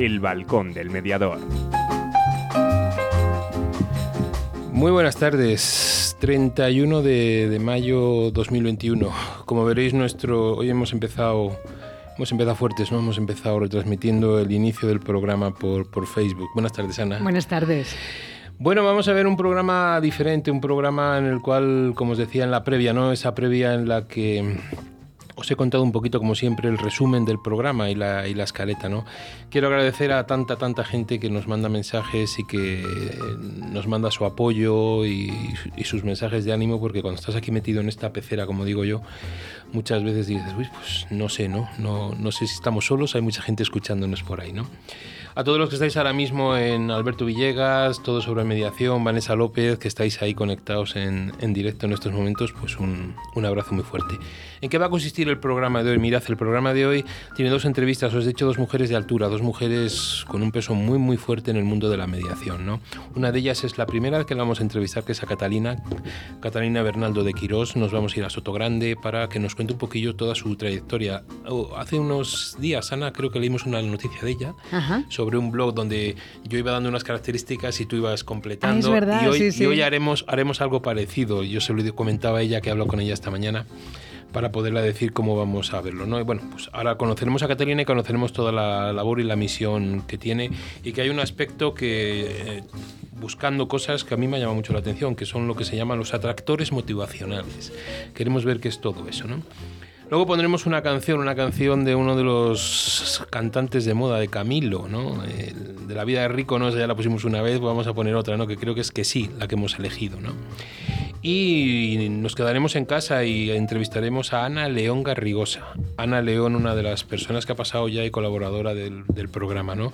El Balcón del Mediador. Muy buenas tardes, 31 de, de mayo 2021. Como veréis, nuestro hoy hemos empezado Hemos empezado fuertes, ¿no? Hemos empezado retransmitiendo el inicio del programa por, por Facebook. Buenas tardes, Ana. Buenas tardes. Bueno, vamos a ver un programa diferente, un programa en el cual, como os decía en la previa, ¿no? Esa previa en la que os he contado un poquito, como siempre, el resumen del programa y la, y la escaleta. ¿no? Quiero agradecer a tanta, tanta gente que nos manda mensajes y que nos manda su apoyo y, y, sus mensajes de ánimo, porque cuando estás aquí metido en esta pecera, como digo yo, muchas veces dices, uy, pues no sé, ¿no? ¿no? No sé si estamos solos, hay mucha gente escuchándonos por ahí, ¿no? A todos los que estáis ahora mismo en Alberto Villegas, todo sobre mediación, Vanessa López, que estáis ahí conectados en, en directo en estos momentos, pues un, un, abrazo muy fuerte. ¿En qué va a consistir el programa de hoy? Mirad, el programa de hoy tiene dos entrevistas, os he dicho dos mujeres de altura, dos mujeres con un peso muy muy fuerte en el mundo de la mediación. ¿no? Una de ellas es la primera que la vamos a entrevistar, que es a Catalina, Catalina Bernaldo de Quirós. Nos vamos a ir a Sotogrande para que nos cuente un poquillo toda su trayectoria. Oh, hace unos días, Ana, creo que leímos una noticia de ella Ajá. sobre un blog donde yo iba dando unas características y tú ibas completando. Ah, es verdad, y hoy, sí, sí. y hoy haremos, haremos algo parecido. Yo se lo comentaba a ella que hablo con ella esta mañana para poderla decir cómo vamos a verlo. ¿no? Y bueno, pues ahora conoceremos a Catalina y conoceremos toda la labor y la misión que tiene y que hay un aspecto que... Eh, buscando cosas que a mí me llama mucho la atención, que son lo que se llaman los atractores motivacionales. Queremos ver qué es todo eso, ¿no? Luego pondremos una canción, una canción de uno de los cantantes de moda, de Camilo, ¿no? De la vida de Rico, ¿no? ya la pusimos una vez, vamos a poner otra, ¿no? Que creo que es que sí, la que hemos elegido, ¿no? Y nos quedaremos en casa y entrevistaremos a Ana León Garrigosa. Ana León, una de las personas que ha pasado ya y colaboradora del, del programa, ¿no?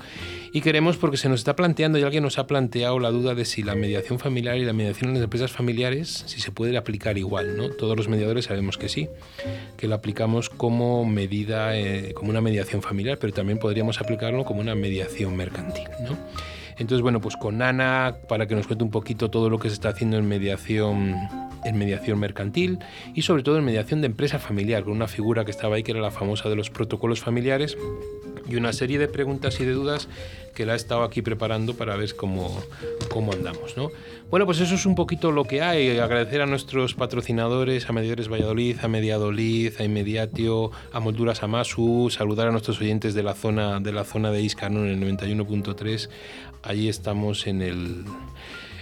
Y queremos, porque se nos está planteando, y alguien nos ha planteado la duda de si la mediación familiar y la mediación en las empresas familiares, si se puede aplicar igual, ¿no? Todos los mediadores sabemos que sí, que la aplicamos como medida, eh, como una mediación familiar, pero también podríamos aplicarlo como una mediación mercantil, ¿no? Entonces, bueno, pues con Ana, para que nos cuente un poquito todo lo que se está haciendo en mediación, en mediación mercantil y sobre todo en mediación de empresa familiar, con una figura que estaba ahí que era la famosa de los protocolos familiares y una serie de preguntas y de dudas que la he estado aquí preparando para ver cómo, cómo andamos. ¿no? Bueno, pues eso es un poquito lo que hay. Agradecer a nuestros patrocinadores, a Mediadores Valladolid, a Mediadolid, a Inmediatio, a Molduras Amasu, saludar a nuestros oyentes de la zona de, la zona de Iscar, ¿no? en el 91.3. Allí estamos en, el,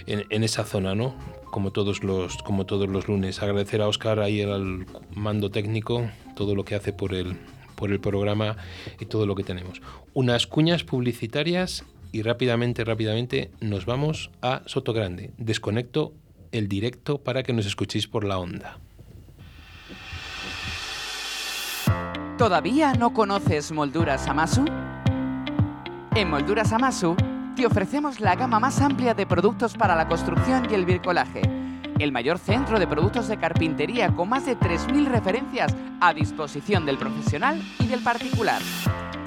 en, esa zona, ¿no? Como todos, los, como todos los lunes. Agradecer a Oscar ahí al mando técnico, todo lo que hace por el, por el programa y todo lo que tenemos. Unas cuñas publicitarias y rápidamente, rápidamente nos vamos a Sotogrande. Desconecto el directo para que nos escuchéis por la onda. ¿Todavía no conoces Molduras Amasu? En Molduras Amasu te ofrecemos la gama más amplia de productos para la construcción y el bricolaje el mayor centro de productos de carpintería con más de 3.000 referencias a disposición del profesional y del particular.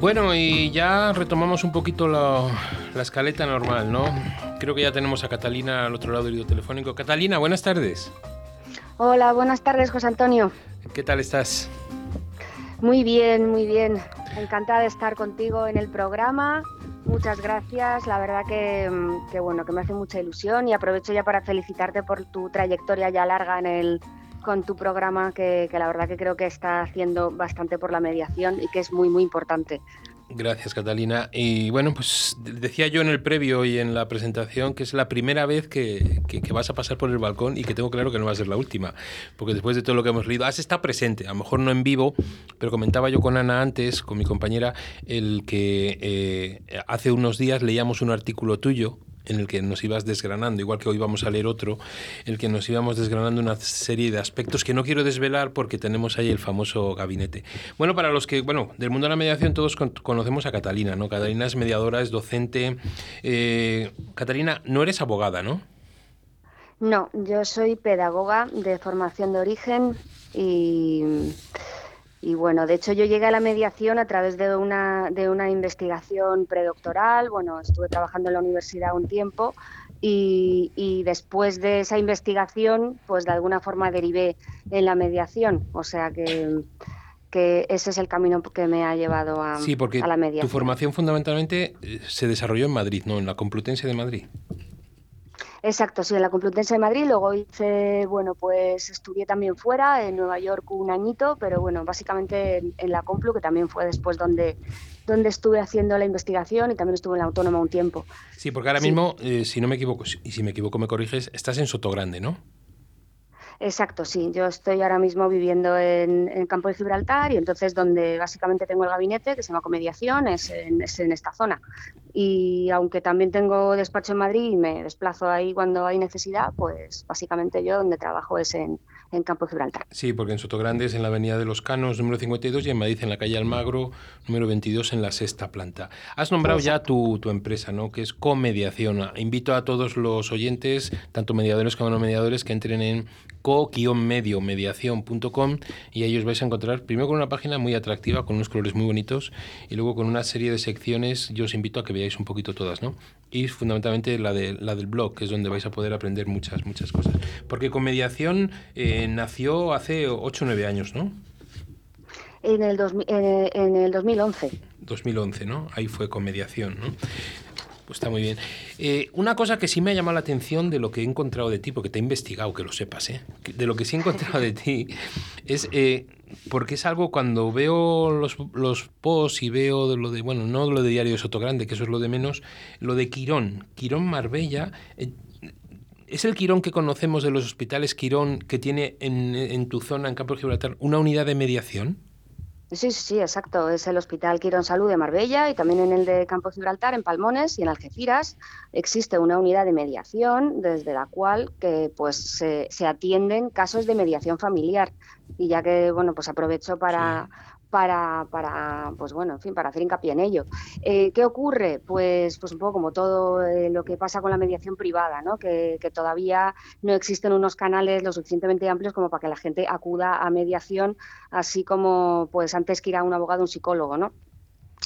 Bueno, y ya retomamos un poquito la, la, escaleta normal, ¿no? Creo que ya tenemos a Catalina al otro lado del hilo telefónico. Catalina, buenas tardes. Hola, buenas tardes, José Antonio. ¿Qué tal estás? Muy bien, muy bien. Encantada de estar contigo en el programa. Muchas gracias. La verdad que, que bueno, que me hace mucha ilusión y aprovecho ya para felicitarte por tu trayectoria ya larga en el, con tu programa que, la verdad que creo que está haciendo bastante por la mediación y que es muy, muy importante. Gracias, Catalina. Y bueno, pues decía yo en el previo y en la presentación que es la primera vez que, que, vas a pasar por el balcón y que tengo claro que no va a ser la última, porque después de todo lo que hemos leído, has estado presente, a lo mejor no en vivo, pero comentaba yo con Ana antes, con mi compañera, el que eh, hace unos días leíamos un artículo tuyo en el que nos ibas desgranando, igual que hoy vamos a leer otro, en el que nos íbamos desgranando una serie de aspectos que no quiero desvelar porque tenemos ahí el famoso gabinete. Bueno, para los que, bueno, del mundo de la mediación todos con conocemos a Catalina, ¿no? Catalina es mediadora, es docente. Eh, Catalina, no eres abogada, ¿no? No, yo soy pedagoga de formación de origen y y bueno, de hecho yo llegué a la mediación a través de una, de una investigación predoctoral, bueno, estuve trabajando en la universidad un tiempo y, y, después de esa investigación, pues de alguna forma derivé en la mediación, o sea que, que ese es el camino que me ha llevado a, sí, porque a la mediación. Tu formación fundamentalmente eh, se desarrolló en Madrid, ¿no? En la Complutense de Madrid. Exacto, sí, en la Complutense de Madrid. Luego hice, bueno, pues estudié también fuera, en Nueva York un añito, pero bueno, básicamente en, en la Complu, que también fue después donde, donde estuve haciendo la investigación y también estuve en la Autónoma un tiempo. Sí, porque ahora Sí. mismo, eh, si no me equivoco, y si me equivoco me corriges, estás en Sotogrande, ¿no? Exacto, sí. Yo estoy ahora mismo viviendo en, en Campo de Gibraltar y entonces donde básicamente tengo el gabinete, que se llama Comediación, es en, es en esta zona. Y aunque también tengo despacho en Madrid y me desplazo ahí cuando hay necesidad, pues básicamente yo donde trabajo es en, en Campo de Gibraltar. Sí, porque en Sotogrande es en la Avenida de los Canos, número 52, y en Madrid en la calle Almagro, número 22, en la sexta planta. Has nombrado ya tu, tu empresa, ¿no? Que es Comediación. Invito a todos los oyentes, tanto mediadores como no mediadores, que entren en co-medio-mediación.com y ahí os vais a encontrar primero con una página muy atractiva, con unos colores muy bonitos, y luego con una serie de secciones. Yo os invito a que veáis un poquito todas, ¿no? Y fundamentalmente la, de, la del blog, que es donde vais a poder aprender muchas, muchas cosas. Porque con mediación eh, nació hace 8 o 9 años, ¿no? En el, dos, en, en el 2011. 2011, ¿no? Ahí fue con mediación, ¿no? Pues está muy bien. Eh, una cosa que sí me ha llamado la atención de lo que he encontrado de ti, porque te he investigado, que lo sepas, ¿eh? de lo que sí he encontrado de ti, es eh, porque es algo cuando veo los, los posts y veo lo de, bueno, no lo de Diario de Sotogrande, que eso es lo de menos, lo de Quirón, Quirón Marbella. Eh, ¿Es el Quirón que conocemos de los hospitales Quirón que tiene en, en tu zona, en Campo de Gibraltar, una unidad de mediación? Sí, sí, sí, exacto. Es el Hospital Quirón Salud de Marbella y también en el de Campo Gibraltar, en Palmones y en Algeciras, existe una unidad de mediación desde la cual que, pues, se, se atienden casos de mediación familiar. Y ya que, bueno, pues aprovecho para. Para, para, pues bueno, en fin, para hacer hincapié en ello. Eh, ¿Qué ocurre? Pues, pues un poco como todo eh, lo que pasa con la mediación privada, ¿no? Que, que, todavía no existen unos canales lo suficientemente amplios como para que la gente acuda a mediación, así como pues antes que ir a un abogado un psicólogo, ¿no?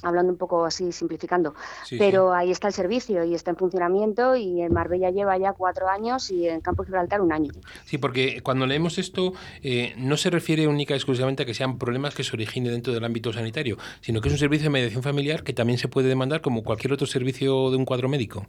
Hablando un poco así, simplificando. Sí, Pero sí. ahí está el servicio y está en funcionamiento y en Marbella lleva ya cuatro años y en Campo Gibraltar un año. Sí, porque cuando leemos esto eh, no se refiere única y exclusivamente a que sean problemas que se originen dentro del ámbito sanitario, sino que es un servicio de mediación familiar que también se puede demandar como cualquier otro servicio de un cuadro médico.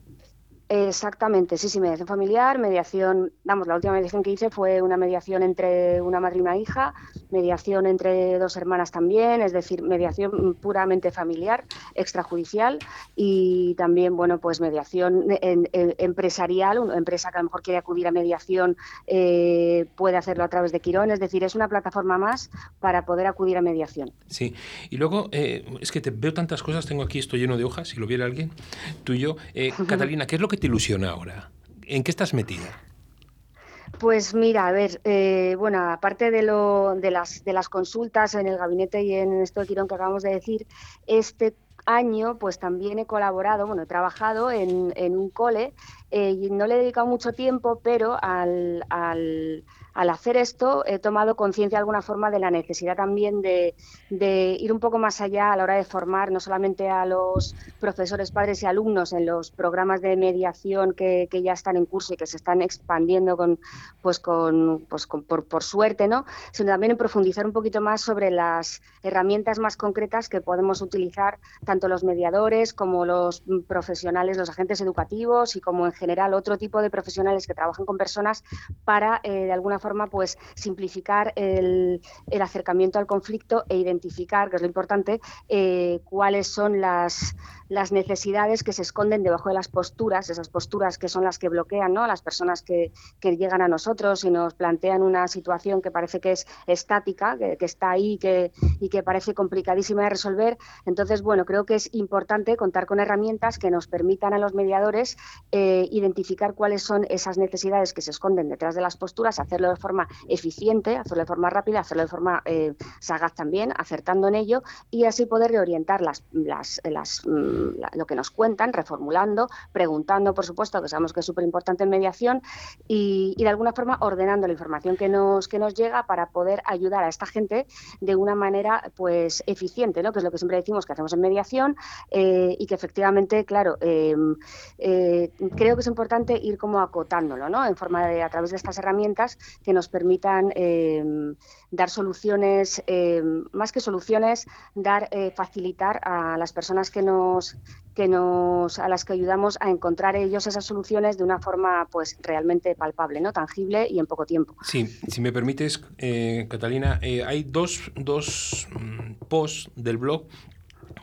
Exactamente, sí, sí, mediación familiar, mediación, vamos, la última mediación que hice fue una mediación entre una madre y una hija, mediación entre dos hermanas también, es decir, mediación puramente familiar, extrajudicial y también, bueno, pues mediación empresarial, una empresa que a lo mejor quiere acudir a mediación eh, puede hacerlo a través de Quirón, es decir, es una plataforma más para poder acudir a mediación. Sí, y luego, eh, es que te veo tantas cosas, tengo aquí esto lleno de hojas, si lo viera alguien, tú y yo. Eh, Catalina, ¿qué es lo que te ahora? ¿En qué estás metida? Pues mira, a ver, eh, bueno, aparte de, lo, de, las, de las consultas en el gabinete y en esto de Quirón que acabamos de decir, este año pues también he colaborado, bueno, he trabajado en, en un cole eh, y no le he dedicado mucho tiempo, pero al, al al hacer esto he tomado conciencia de alguna forma de la necesidad también de, ir un poco más allá a la hora de formar no solamente a los profesores, padres y alumnos en los programas de mediación que, ya están en curso y que se están expandiendo con, pues con, pues por, suerte, ¿no? sino también en profundizar un poquito más sobre las herramientas más concretas que podemos utilizar tanto los mediadores como los profesionales, los agentes educativos y como en general otro tipo de profesionales que trabajan con personas para eh, de alguna forma pues simplificar el, acercamiento al conflicto e identificar, que es lo importante, eh, cuáles son las, las necesidades que se esconden debajo de las posturas, esas posturas que son las que bloquean ¿no? a las personas que, llegan a nosotros y nos plantean una situación que parece que es estática, que, está ahí que, y que parece complicadísima de resolver. Entonces, bueno, creo que es importante contar con herramientas que nos permitan a los mediadores eh, identificar cuáles son esas necesidades que se esconden detrás de las posturas, hacerlo de forma eficiente, hacerlo de forma rápida, hacerlo de forma eh, sagaz también, acertando en ello y así poder reorientar mm, lo que nos cuentan, reformulando, preguntando, por supuesto, que sabemos que es súper importante en mediación, y, de alguna forma ordenando la información que nos, que nos llega para poder ayudar a esta gente de una manera pues eficiente, ¿no? que es lo que siempre decimos que hacemos en mediación, eh, y que efectivamente, claro, em, eh, creo que es importante ir como acotándolo, ¿no? en forma de, a través de estas herramientas que nos permitan em, dar soluciones, em, más que soluciones, dar, eh, facilitar a las personas que nos que nos a las que ayudamos a encontrar ellos esas soluciones de una forma pues realmente palpable, no tangible y en poco tiempo. Sí, si me permites, eh, Catalina, eh, hay dos, dos mm, posts del blog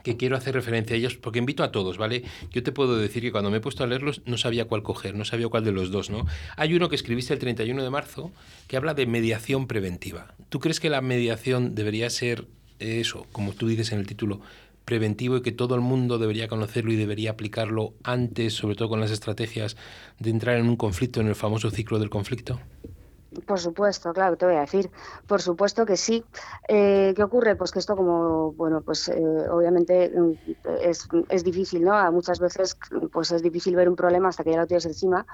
que quiero hacer referencia a ellos porque invito a todos, ¿vale? Yo te puedo decir que cuando me he puesto a leerlos no sabía cuál coger, no sabía cuál de los dos, ¿no? Hay uno que escribiste el 31 de marzo que habla de mediación preventiva. ¿Tú crees que la mediación debería ser eso, como tú dices en el título, preventivo y que todo el mundo debería conocerlo y debería aplicarlo antes, sobre todo con las estrategias de entrar en un conflicto, en el famoso ciclo del conflicto? Por supuesto, claro, te voy a decir. Por supuesto que sí. Eh, ¿Qué ocurre? Pues que esto como, bueno, pues eh, obviamente mm, es, es, difícil, ¿no? Muchas veces pues es difícil ver un problema hasta que ya lo tienes encima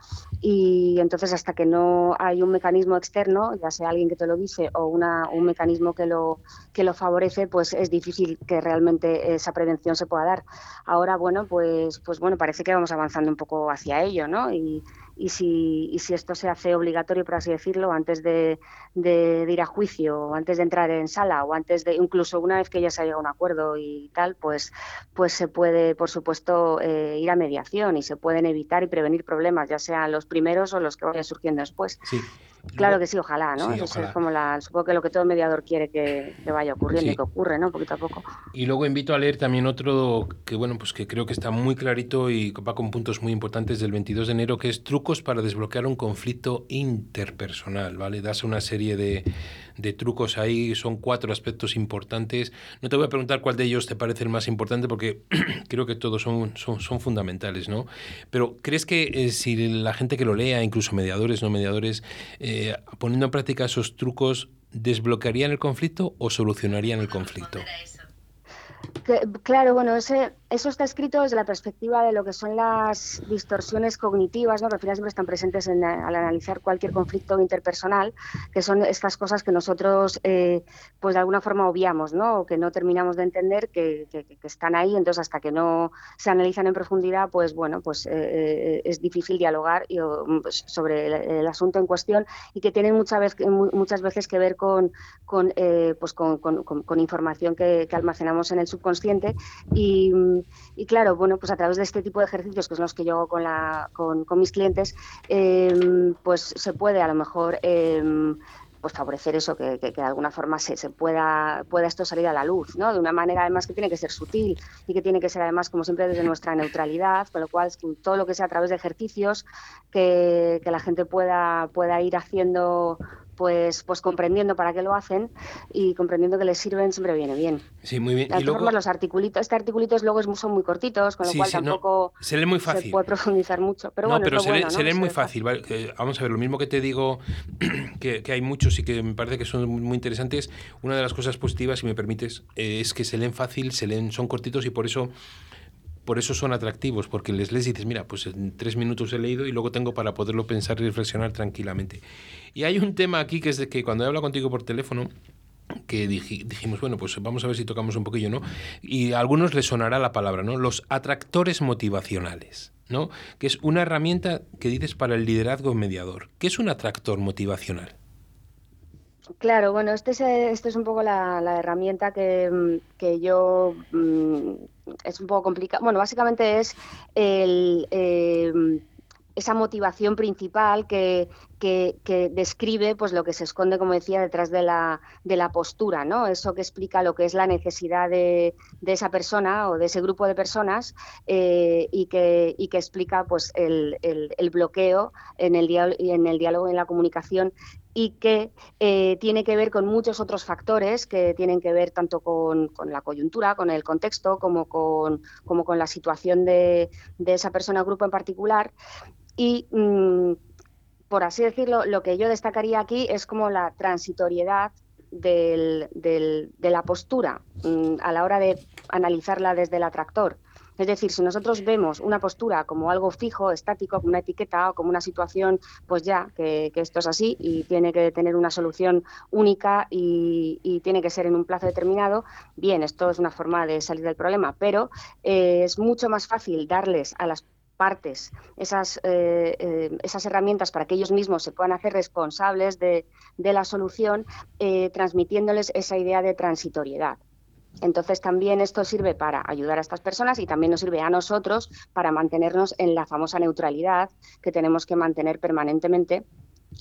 y entonces hasta que no hay un mecanismo externo, ya sea alguien que te lo dice o una, un mecanismo que lo, que lo favorece, pues es difícil que realmente esa prevención se pueda dar. Ahora, bueno, pues, pues bueno, parece que vamos avanzando un poco hacia ello, ¿no? Y, y si, y si esto se hace obligatorio, por así decirlo, antes de, de, ir a juicio, o antes de entrar en sala, o antes de, incluso una vez que ya se ha llegado a un acuerdo y tal, pues, pues se puede, por supuesto, eh, ir a mediación y se pueden evitar y prevenir problemas, ya sean los primeros o los que vayan surgiendo después. Sí. Claro que sí, ojalá, ¿no? Eso es como la, supongo que lo que todo mediador quiere que, vaya ocurriendo y que ocurre, ¿no? Poquito a poco. Y luego invito a leer también otro que, bueno, pues que creo que está muy clarito y va con puntos muy importantes del 22 de enero, que es trucos para desbloquear un conflicto interpersonal, ¿vale? Das una serie de, de trucos ahí, son cuatro aspectos importantes. No te voy a preguntar cuál de ellos te parece el más importante porque creo que todos son, son, fundamentales, ¿no? Pero ¿crees que eh, si la gente que lo lea, incluso mediadores, no mediadores, eh, poniendo en práctica esos trucos, desbloquearían el conflicto o solucionarían el conflicto? claro, bueno, ese, eso está escrito desde la perspectiva de lo que son las distorsiones cognitivas, ¿no? que al final siempre están presentes al analizar cualquier conflicto interpersonal, que son estas cosas que nosotros, eh, pues de alguna forma obviamos, ¿no? o que no terminamos de entender que, están ahí, entonces hasta que no se analizan en profundidad, pues bueno, pues eh, eh, es difícil dialogar pues, sobre el, asunto en cuestión y que tienen muchas veces, muchas veces que ver con, pues con, información que, que almacenamos en el subconsciente y y, claro, bueno, pues a través de este tipo de ejercicios, que son los que yo hago con, la, con, con mis clientes, em, pues se puede a lo mejor em, pues favorecer eso, que, de alguna forma se, se, pueda, pueda esto salir a la luz, ¿no? De una manera además que tiene que ser sutil y que tiene que ser además, como siempre, desde nuestra neutralidad, con lo cual todo lo que sea a través de ejercicios que, que la gente pueda, pueda ir haciendo pues, pues comprendiendo para qué lo hacen y comprendiendo que les sirven siempre viene bien. Sí, muy bien. y luego... los articulitos, este articulitos luego son muy cortitos, con lo cual tampoco se lee muy fácil. se puede profundizar mucho. Pero bueno, pero se, lee, lee muy fácil. vamos a ver, lo mismo que te digo, que, hay muchos y que me parece que son muy interesantes. Una de las cosas positivas, si me permites, eh, es que se leen fácil, se leen, son cortitos y por eso por eso son atractivos, porque les lees y dices, mira, pues en tres minutos he leído y luego tengo para poderlo pensar y reflexionar tranquilamente. Y hay un tema aquí que es de que cuando he hablado contigo por teléfono, que dijimos, bueno, pues vamos a ver si tocamos un poquillo, ¿no? Y a algunos les sonará la palabra, ¿no? Los atractores motivacionales, ¿no? Que es una herramienta que dices para el liderazgo mediador. ¿Qué es un atractor motivacional? Claro, bueno, este es, este es un poco la, herramienta que, mm, yo mm, es un poco complicado. Bueno, básicamente es el, em, esa motivación principal que, que, describe pues lo que se esconde, como decía, detrás de la, de la postura, ¿no? Eso que explica lo que es la necesidad de, de esa persona o de ese grupo de personas eh, y, que, y que explica pues el, el, bloqueo en el, en el diálogo en la comunicación y que eh, tiene que ver con muchos otros factores que tienen que ver tanto con, la coyuntura, con el contexto, como con, como con la situación de, de esa persona o grupo en particular. Y mm, por así decirlo, lo que yo destacaría aquí es como la transitoriedad de la postura mm, a la hora de analizarla desde el atractor. Es decir, si nosotros vemos una postura como algo fijo, estático, como una etiqueta o como una situación, pues ya, que, esto es así y tiene que tener una solución única y, tiene que ser en un plazo determinado, bien, esto es una forma de salir del problema, pero eh, es mucho más fácil darles a las partes, esas, eh, eh, esas herramientas para que ellos mismos se puedan hacer responsables de, la solución, transmitiéndoles esa idea de transitoriedad. Entonces también esto sirve para ayudar a estas personas y también nos sirve a nosotros para mantenernos en la famosa neutralidad que tenemos que mantener permanentemente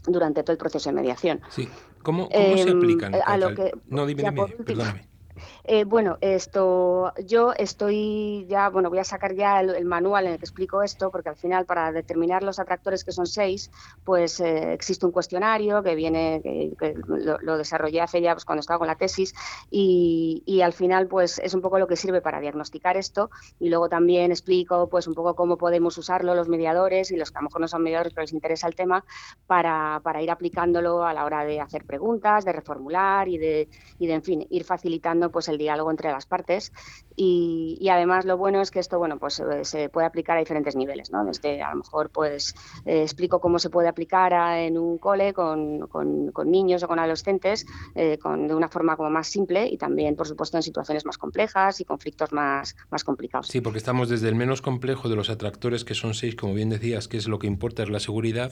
durante todo el proceso de mediación. Sí. ¿Cómo, se em, aplican? A lo que, no, dime, dime, perdóname. Eh, bueno, esto, yo estoy ya, bueno, voy a sacar ya el, manual en el que explico esto, porque al final para determinar los atractores que son seis, pues eh, existe un cuestionario que viene, que, lo, desarrollé hace ya pues, cuando estaba con la tesis, y, al final pues es un poco lo que sirve para diagnosticar esto, y luego también explico pues un poco cómo podemos usarlo los mediadores y los que a lo mejor no son mediadores pero les interesa el tema, para, para ir aplicándolo a la hora de hacer preguntas, de reformular y de, y de en fin, ir facilitando pues el diálogo entre las partes y, además lo bueno es que esto bueno pues eh, se puede aplicar a diferentes niveles no desde a lo mejor pues eh, explico cómo se puede aplicar en un cole con, con, niños o con adolescentes eh, con, de una forma como más simple y también por supuesto en situaciones más complejas y conflictos más, más complicados. Sí porque estamos desde el menos complejo de los atractores que son seis como bien decías que es lo que importa es la seguridad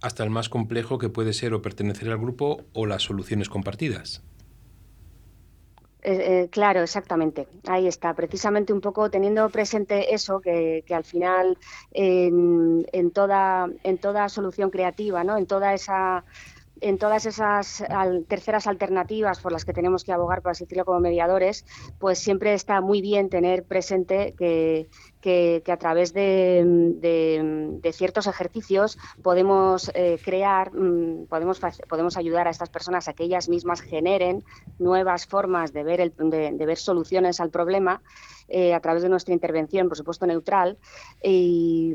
hasta el más complejo que puede ser o pertenecer al grupo o las soluciones compartidas eh, eh, claro, exactamente. Ahí está. Precisamente un poco teniendo presente eso, que, al final en, en, toda, en toda solución creativa, ¿no? en toda esa en todas esas terceras alternativas por las que tenemos que abogar, por así decirlo, como mediadores, pues siempre está muy bien tener presente que, a través de, ciertos ejercicios podemos eh, crear, mm, podemos, podemos ayudar a estas personas a que ellas mismas generen nuevas formas de ver, de, ver soluciones al problema. Eh, a través de nuestra intervención, por supuesto, neutral. Y,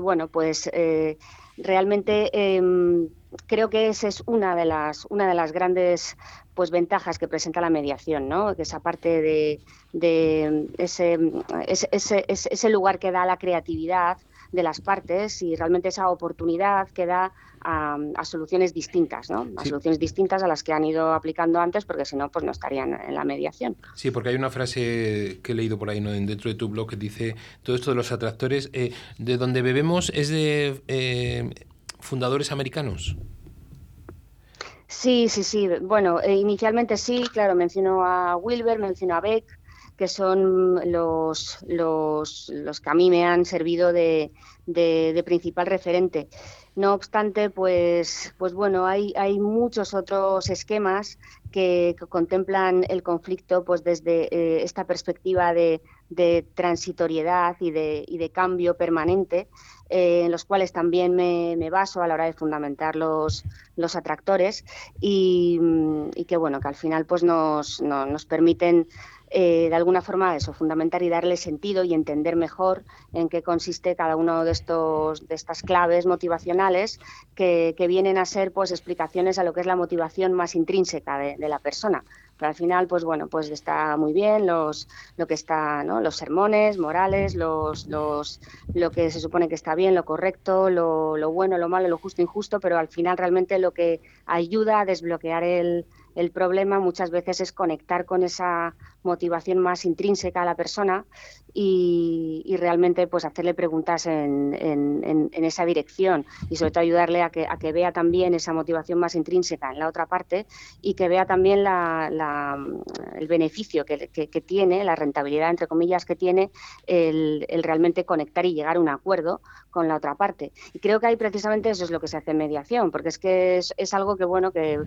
bueno, pues eh, realmente em, creo que esa es una de las, una de las grandes pues, ventajas que presenta la mediación, ¿no? que esa parte de, de ese, ese, ese, lugar que da la creatividad de las partes y realmente esa oportunidad que da a, soluciones distintas, ¿no? A soluciones distintas a las que han ido aplicando antes, porque si no, pues no estarían en la mediación. Sí, porque hay una frase que he leído por ahí ¿no? dentro de tu blog que dice todo esto de los atractores, eh, de donde bebemos es de eh, fundadores americanos. Sí, sí, sí. Bueno, eh, inicialmente sí, claro, menciono a Wilber, menciono a Beck, que son los, los, los, que a mí me han servido de, de, principal referente. No obstante, pues, pues bueno, hay, hay muchos otros esquemas que, contemplan el conflicto pues desde eh, esta perspectiva de, de transitoriedad y de, y de cambio permanente, en los cuales también me, baso a la hora de fundamentar los, los atractores y, y, que bueno que al final pues nos, nos permiten eh, de alguna forma eso, fundamentar y darle sentido y entender mejor en qué consiste cada uno de estos de estas claves motivacionales que, vienen a ser pues explicaciones a lo que es la motivación más intrínseca de, la persona. Pero al final, pues bueno, pues está muy bien los, lo que está, ¿no? los sermones morales, los, los, lo que se supone que está bien, lo correcto, lo, lo bueno, lo malo, lo justo, injusto, pero al final realmente lo que ayuda a desbloquear el, el problema muchas veces es conectar con esa motivación más intrínseca a la persona y, realmente pues hacerle preguntas en, esa dirección y sobre todo ayudarle a que, a que vea también esa motivación más intrínseca en la otra parte y que vea también el beneficio que, tiene, la rentabilidad entre comillas que tiene el, realmente conectar y llegar a un acuerdo con la otra parte. Y creo que ahí precisamente eso es lo que se hace en mediación, porque es que es, algo que bueno que,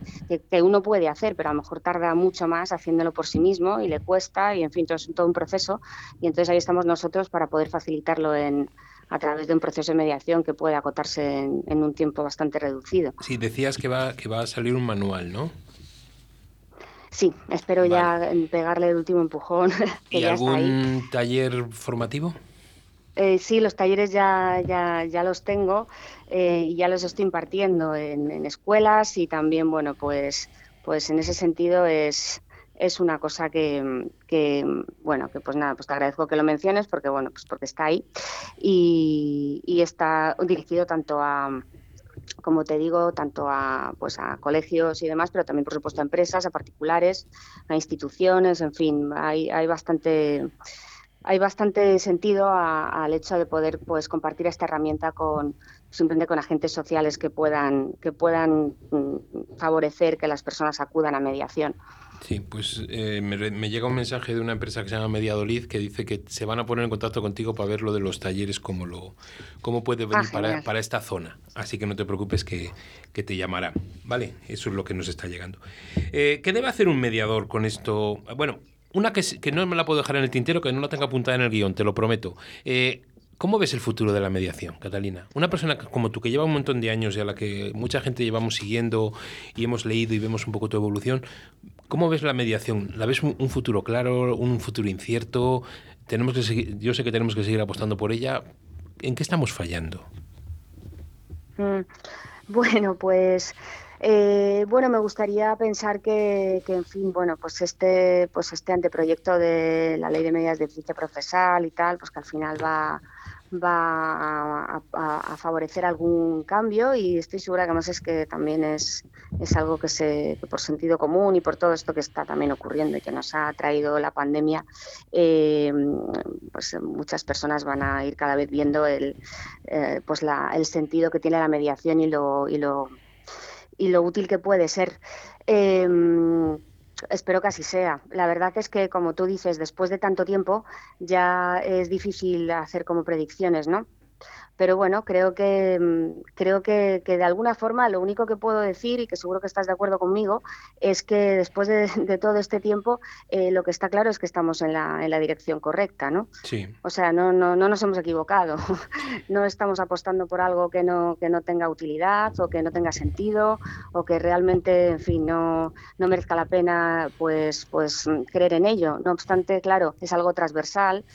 uno puede hacer, pero a lo mejor tarda mucho más haciéndolo por sí mismo y le cuesta y en fin, todo es todo un proceso y entonces ahí estamos nosotros para poder facilitarlo en, a través de un proceso de mediación que puede acotarse en, un tiempo bastante reducido. Sí, decías que va, que va a salir un manual, ¿no? Sí, espero ya pegarle el último empujón. ¿Y algún taller formativo? Eh, sí, los talleres ya, ya, ya los tengo eh, y ya los estoy impartiendo en, en, escuelas y también, bueno, pues, pues en ese sentido es, es una cosa que, bueno, que pues nada, pues te agradezco que lo menciones porque, bueno, pues porque está ahí y, está dirigido tanto a, como te digo, tanto a, pues a colegios y demás, pero también, por supuesto, a empresas, a particulares, a instituciones, en fin, hay, hay bastante hay bastante sentido al hecho de poder pues compartir esta herramienta con simplemente con agentes sociales que puedan que puedan mm, favorecer que las personas acudan a mediación. Sí, pues eh, me, llega un mensaje de una empresa que se llama Mediadolid que dice que se van a poner en contacto contigo para ver lo de los talleres, cómo, lo, cómo puede venir ah, para, esta zona. Así que no te preocupes que, te llamará. ¿Vale? Eso es lo que nos está llegando. Eh, ¿Qué debe hacer un mediador con esto? Bueno, una que, que, no me la puedo dejar en el tintero, que no la tengo apuntada en el guion, te lo prometo. Eh, ¿Cómo ves el futuro de la mediación, Catalina? Una persona como tú, que lleva un montón de años y a la que mucha gente llevamos siguiendo y hemos leído y vemos un poco tu evolución, ¿cómo ves la mediación? ¿La ves un futuro claro, un futuro incierto? Tenemos que seguir, yo sé que tenemos que seguir apostando por ella. ¿En qué estamos fallando? Mm, bueno, pues eh, bueno, me gustaría pensar que, en fin, bueno, pues este, pues este anteproyecto de la ley de medidas de eficiencia procesal y tal, pues que al final va, va a, favorecer algún cambio y estoy segura que además es que también es, es algo que, se, por sentido común y por todo esto que está también ocurriendo y que nos ha traído la pandemia, eh, pues muchas personas van a ir cada vez viendo el, eh, pues la, el sentido que tiene la mediación y lo, y lo, y lo útil que puede ser. Eh, Espero que así sea. La verdad es que, como tú dices, después de tanto tiempo ya es difícil hacer como predicciones, ¿no? Pero bueno, creo que mm, creo que, de alguna forma lo único que puedo decir y que seguro que estás de acuerdo conmigo es que después de, todo este tiempo eh, lo que está claro es que estamos en la, en la dirección correcta, ¿no? Sí. O sea, no, no, no nos hemos equivocado, no estamos apostando por algo que no que no tenga utilidad o que no tenga sentido o que realmente, en fin, no, no merezca la pena pues pues creer en ello. No obstante, claro, es algo transversal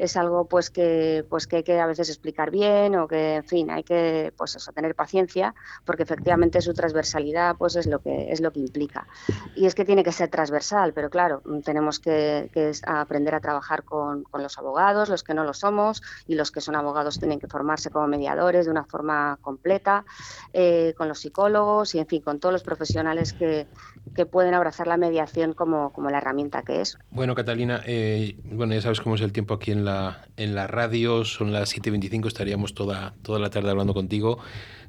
es algo pues que pues que hay que a veces explicar bien o que en fin hay que pues eso tener paciencia porque efectivamente su transversalidad pues es lo que es lo que implica. Y es que tiene que ser transversal pero claro tenemos que, aprender a trabajar con, los abogados los que no lo somos y los que son abogados tienen que formarse como mediadores de una forma completa eh, con los psicólogos y en fin con todos los profesionales que, que pueden abrazar la mediación como, como la herramienta que es. Bueno Catalina eh, bueno ya sabes cómo es el tiempo aquí en la la, en la radio, son las 7.25, estaríamos toda, toda la tarde hablando contigo.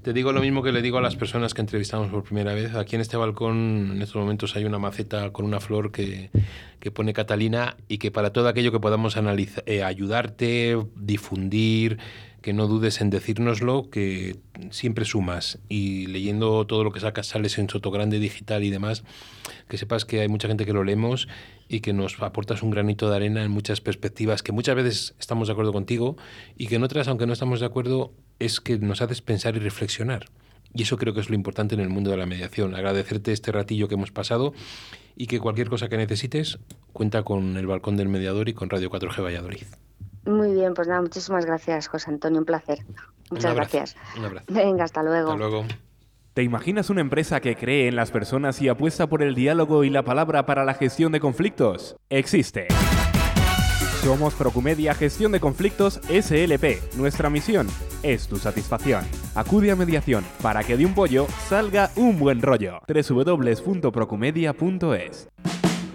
Te digo lo mismo que le digo a las personas que entrevistamos por primera vez. Aquí en este balcón en estos momentos hay una maceta con una flor que, que pone Catalina y que para todo aquello que podamos analizar, eh, ayudarte, difundir, que no dudes en decírnoslo, que siempre sumas. Y leyendo todo lo que sacas, sales en Sotogrande Digital y demás, que sepas que hay mucha gente que lo leemos y que nos aportas un granito de arena en muchas perspectivas, que muchas veces estamos de acuerdo contigo y que en otras, aunque no estamos de acuerdo, es que nos haces pensar y reflexionar. Y eso creo que es lo importante en el mundo de la mediación. Agradecerte este ratillo que hemos pasado y que cualquier cosa que necesites cuenta con el balcón del mediador y con Radio 4G Valladolid. Muy bien, pues nada, muchísimas gracias, José Antonio, un placer. Muchas Un abrazo, gracias. Un abrazo. Venga, hasta luego. Hasta luego. ¿Te imaginas una empresa que cree en las personas y apuesta por el diálogo y la palabra para la gestión de conflictos? Existe. Somos Procumedia Gestión de Conflictos SLP. Nuestra misión es tu satisfacción. Acude a mediación para que de un pollo salga un buen rollo. www.procumedia.es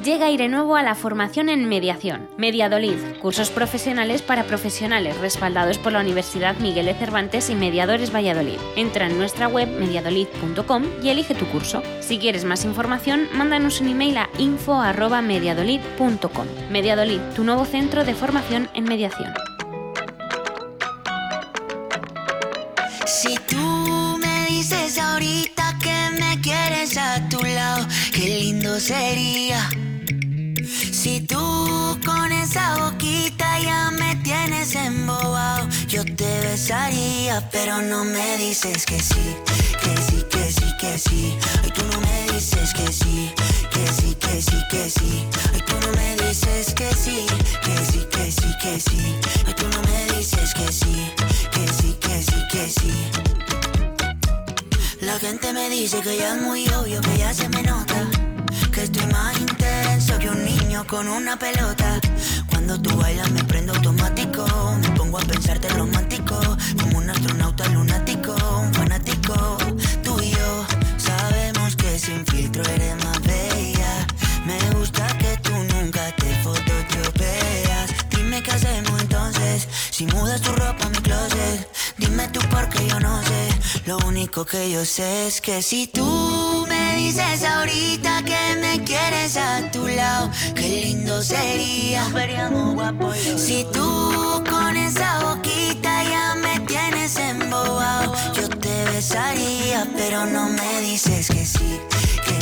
Llega aire nuevo a la formación en mediación. Mediadolid, cursos profesionales para profesionales respaldados por la Universidad Miguel de Cervantes y Mediadores Valladolid. Entra en nuestra web mediadolid.com y elige tu curso. Si quieres más información, mándanos un email a info@mediadolid.com. Mediadolid, tu nuevo centro de formación en mediación. Si tú me dices ahorita que me quieres a tu lado, qué lindo sería. Tú con esa boquita ya me tienes embobado, yo te besaría, pero no me dices que sí, que sí, que sí, que sí. Ay, tú no me dices que sí, que sí, que sí, que sí. Ay, tú no me dices que sí, que sí, que sí, que sí. Ay, tú no me dices que sí, que sí, que sí, que sí. La gente me dice que ya es muy obvio, que ya se me nota. Que estoy más intenso que un niño con una pelota. Cuando tú bailas me prendo automático. Me pongo a pensarte romántico. Como un astronauta lunático, un fanático. Tú y yo sabemos que sin filtro eres más bella. Me gusta que tú nunca te fototropeas. Dime qué hacemos entonces. Si mudas tu ropa a mi closet. Dime tú porque yo no sé. Lo único que yo sé es que si tú me dices ahorita que me quieres a tu lado, qué lindo sería. Si tú con esa boquita ya me tienes embobado, yo te besaría, pero no me dices que sí, que sí,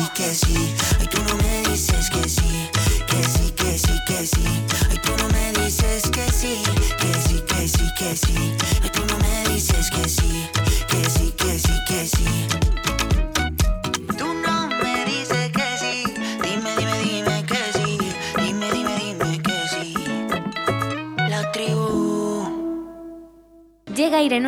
Sí, que sí,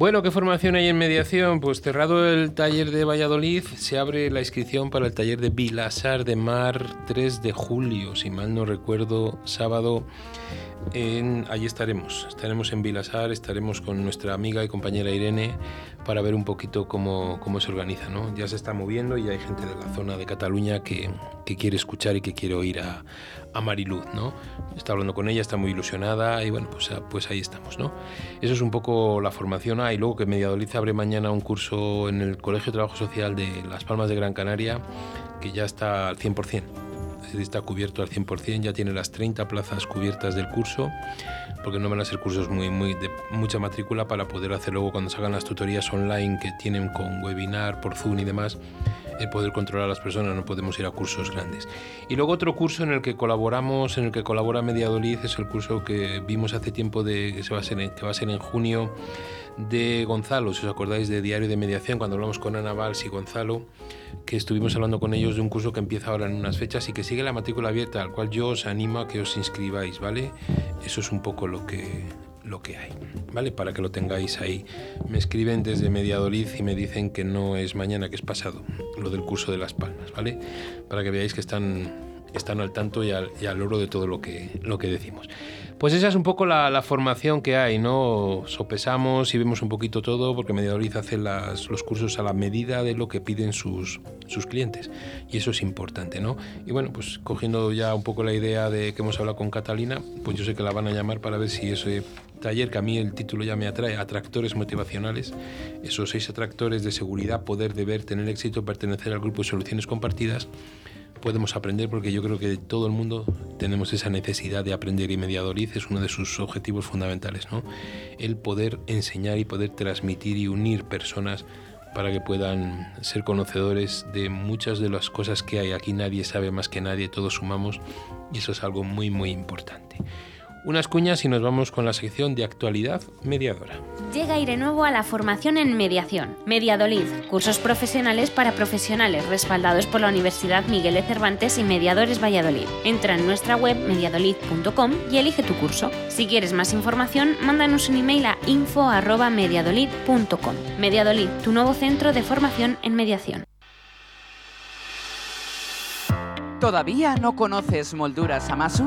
Bueno, ¿qué formación hay en mediación? Pues cerrado el taller de Valladolid, se abre la inscripción para el taller de Vilasar de Mar 3 de julio, si mal no recuerdo, sábado. En, allí estaremos, estaremos en Vilasar, estaremos con nuestra amiga y compañera Irene para ver un poquito cómo, cómo se organiza. ¿no? Ya se está moviendo y hay gente de la zona de Cataluña que, que quiere escuchar y que quiere oír a, a Mariluz. ¿no? Está hablando con ella, está muy ilusionada y bueno, pues, pues ahí estamos. ¿no? Eso es un poco la formación. Ah, y luego que Mediadolid abre mañana un curso en el Colegio de Trabajo Social de Las Palmas de Gran Canaria que ya está al 100% está cubierto al 100%, ya tiene las 30 plazas cubiertas del curso, porque no van a ser cursos muy, muy de mucha matrícula para poder hacer luego cuando salgan las tutorías online que tienen con webinar, por Zoom y demás, poder controlar a las personas, no podemos ir a cursos grandes. Y luego otro curso en el que colaboramos, en el que colabora Mediadolid, es el curso que vimos hace tiempo de que, se va a ser que va a ser en junio de Gonzalo, si os acordáis de Diario de Mediación, cuando hablamos con Ana Valls y Gonzalo, que estuvimos hablando con ellos de un curso que empieza ahora en unas fechas y que sigue la matrícula abierta, al cual yo os animo a que os inscribáis, ¿vale? Eso es un poco lo que, lo que hay, ¿vale? Para que lo tengáis ahí. Me escriben desde Mediadolid y me dicen que no es mañana, que es pasado, lo del curso de Las Palmas, ¿vale? Para que veáis que están, están al tanto y al, y al oro de todo lo que, lo que decimos. Pues esa es un poco la, formación que hay, ¿no? Sopesamos y vemos un poquito todo porque Mediadolid hace los cursos a la medida de lo que piden sus, sus clientes y eso es importante, ¿no? Y bueno, pues cogiendo ya un poco la idea de que hemos hablado con Catalina, pues yo sé que la van a llamar para ver si ese taller, que a mí el título ya me atrae, atractores motivacionales, esos seis atractores de seguridad, poder, deber, tener éxito, pertenecer al grupo de soluciones compartidas, podemos aprender porque yo creo que todo el mundo tenemos esa necesidad de aprender y Mediadolid es uno de sus objetivos fundamentales, ¿no? El poder enseñar y poder transmitir y unir personas para que puedan ser conocedores de muchas de las cosas que hay. Aquí nadie sabe más que nadie, todos sumamos y eso es algo muy muy importante unas cuñas y nos vamos con la sección de actualidad mediadora. Llega Aire Nuevo a la formación en mediación. Mediadolid, cursos profesionales para profesionales respaldados por la Universidad Miguel de Cervantes y Mediadores Valladolid. Entra en nuestra web mediadolid.com y elige tu curso. Si quieres más información, mándanos un email a info@mediadolid.com. Mediadolid, tu nuevo centro de formación en mediación. ¿Todavía no conoces Molduras Amasu?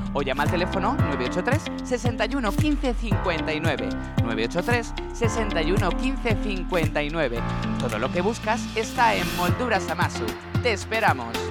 o llama al teléfono 983 61 15 59. 983 61 15 59. Todo lo que buscas está en Molduras Amasu. Te esperamos.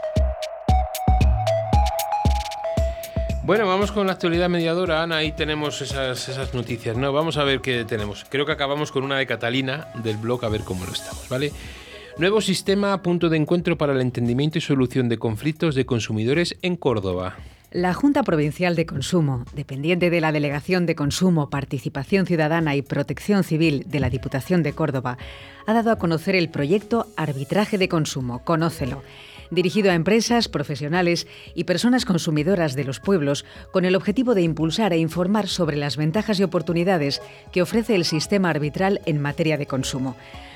Bueno, vamos con la actualidad mediadora, Ana. Ahí tenemos esas, noticias. No, vamos a ver qué tenemos. Creo que acabamos con una de Catalina del blog, a ver cómo lo estamos, ¿vale? Nuevo sistema, punto de encuentro para el entendimiento y solución de conflictos de consumidores en Córdoba. La Junta Provincial de Consumo, dependiente de la Delegación de Consumo, Participación Ciudadana y Protección Civil de la Diputación de Córdoba, ha dado a conocer el proyecto Arbitraje de Consumo. Conócelo dirigido a empresas, profesionales y personas consumidoras de los pueblos con el objetivo de impulsar e informar sobre las ventajas y oportunidades que ofrece el sistema arbitral en materia de consumo.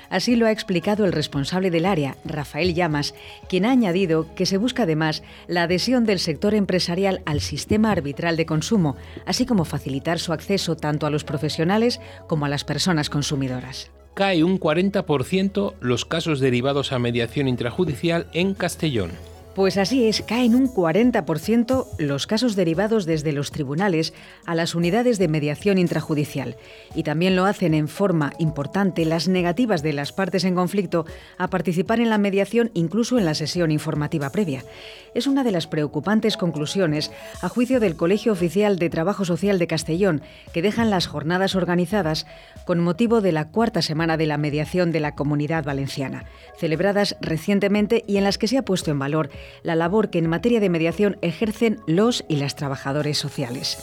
Así lo ha explicado el responsable del área, Rafael Llamas, quien ha añadido que se busca además la adhesión del sector empresarial al sistema arbitral de consumo, así como facilitar su acceso tanto a los profesionales como a las personas consumidoras cae un 40% los casos derivados a mediación intrajudicial en Castellón. Pues así es, caen un 40% los casos derivados desde los tribunales a las unidades de mediación intrajudicial. Y también lo hacen en forma importante las negativas de las partes en conflicto a participar en la mediación incluso en la sesión informativa previa. Es una de las preocupantes conclusiones, a juicio del Colegio Oficial de Trabajo Social de Castellón, que dejan las jornadas organizadas con motivo de la cuarta semana de la mediación de la Comunidad Valenciana, celebradas recientemente y en las que se ha puesto en valor la labor que en materia de mediación ejercen los y las trabajadores sociales.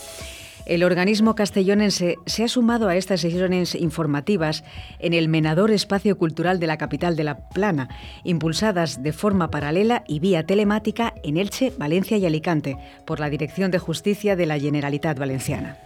El organismo castellonense se ha sumado a estas sesiones informativas en el Menador Espacio Cultural de la capital de La Plana, impulsadas de forma paralela y vía telemática en Elche, Valencia y Alicante por la Dirección de Justicia de la Generalitat Valenciana.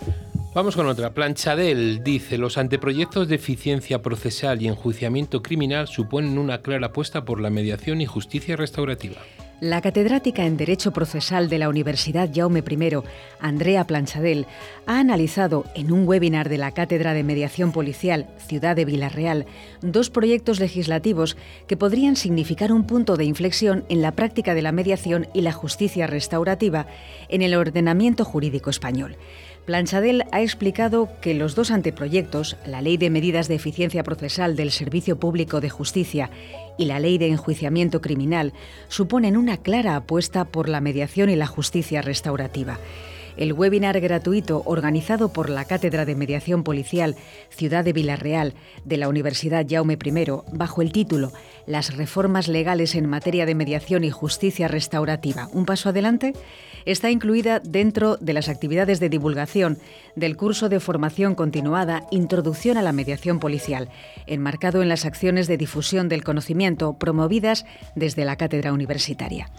Vamos con otra. Planchadel dice, los anteproyectos de eficiencia procesal y enjuiciamiento criminal suponen una clara apuesta por la mediación y justicia restaurativa. La catedrática en Derecho Procesal de la Universidad Jaume I, Andrea Planchadel, ha analizado en un webinar de la Cátedra de Mediación Policial Ciudad de Villarreal dos proyectos legislativos que podrían significar un punto de inflexión en la práctica de la mediación y la justicia restaurativa en el ordenamiento jurídico español. Planchadel ha explicado que los dos anteproyectos, la Ley de Medidas de Eficiencia Procesal del Servicio Público de Justicia y la Ley de Enjuiciamiento Criminal, suponen una clara apuesta por la mediación y la justicia restaurativa. El webinar gratuito organizado por la Cátedra de Mediación Policial Ciudad de Villarreal de la Universidad Jaume I, bajo el título Las reformas legales en materia de mediación y justicia restaurativa. ¿Un paso adelante? Está incluida dentro de las actividades de divulgación del curso de formación continuada Introducción a la Mediación Policial, enmarcado en las acciones de difusión del conocimiento promovidas desde la cátedra universitaria.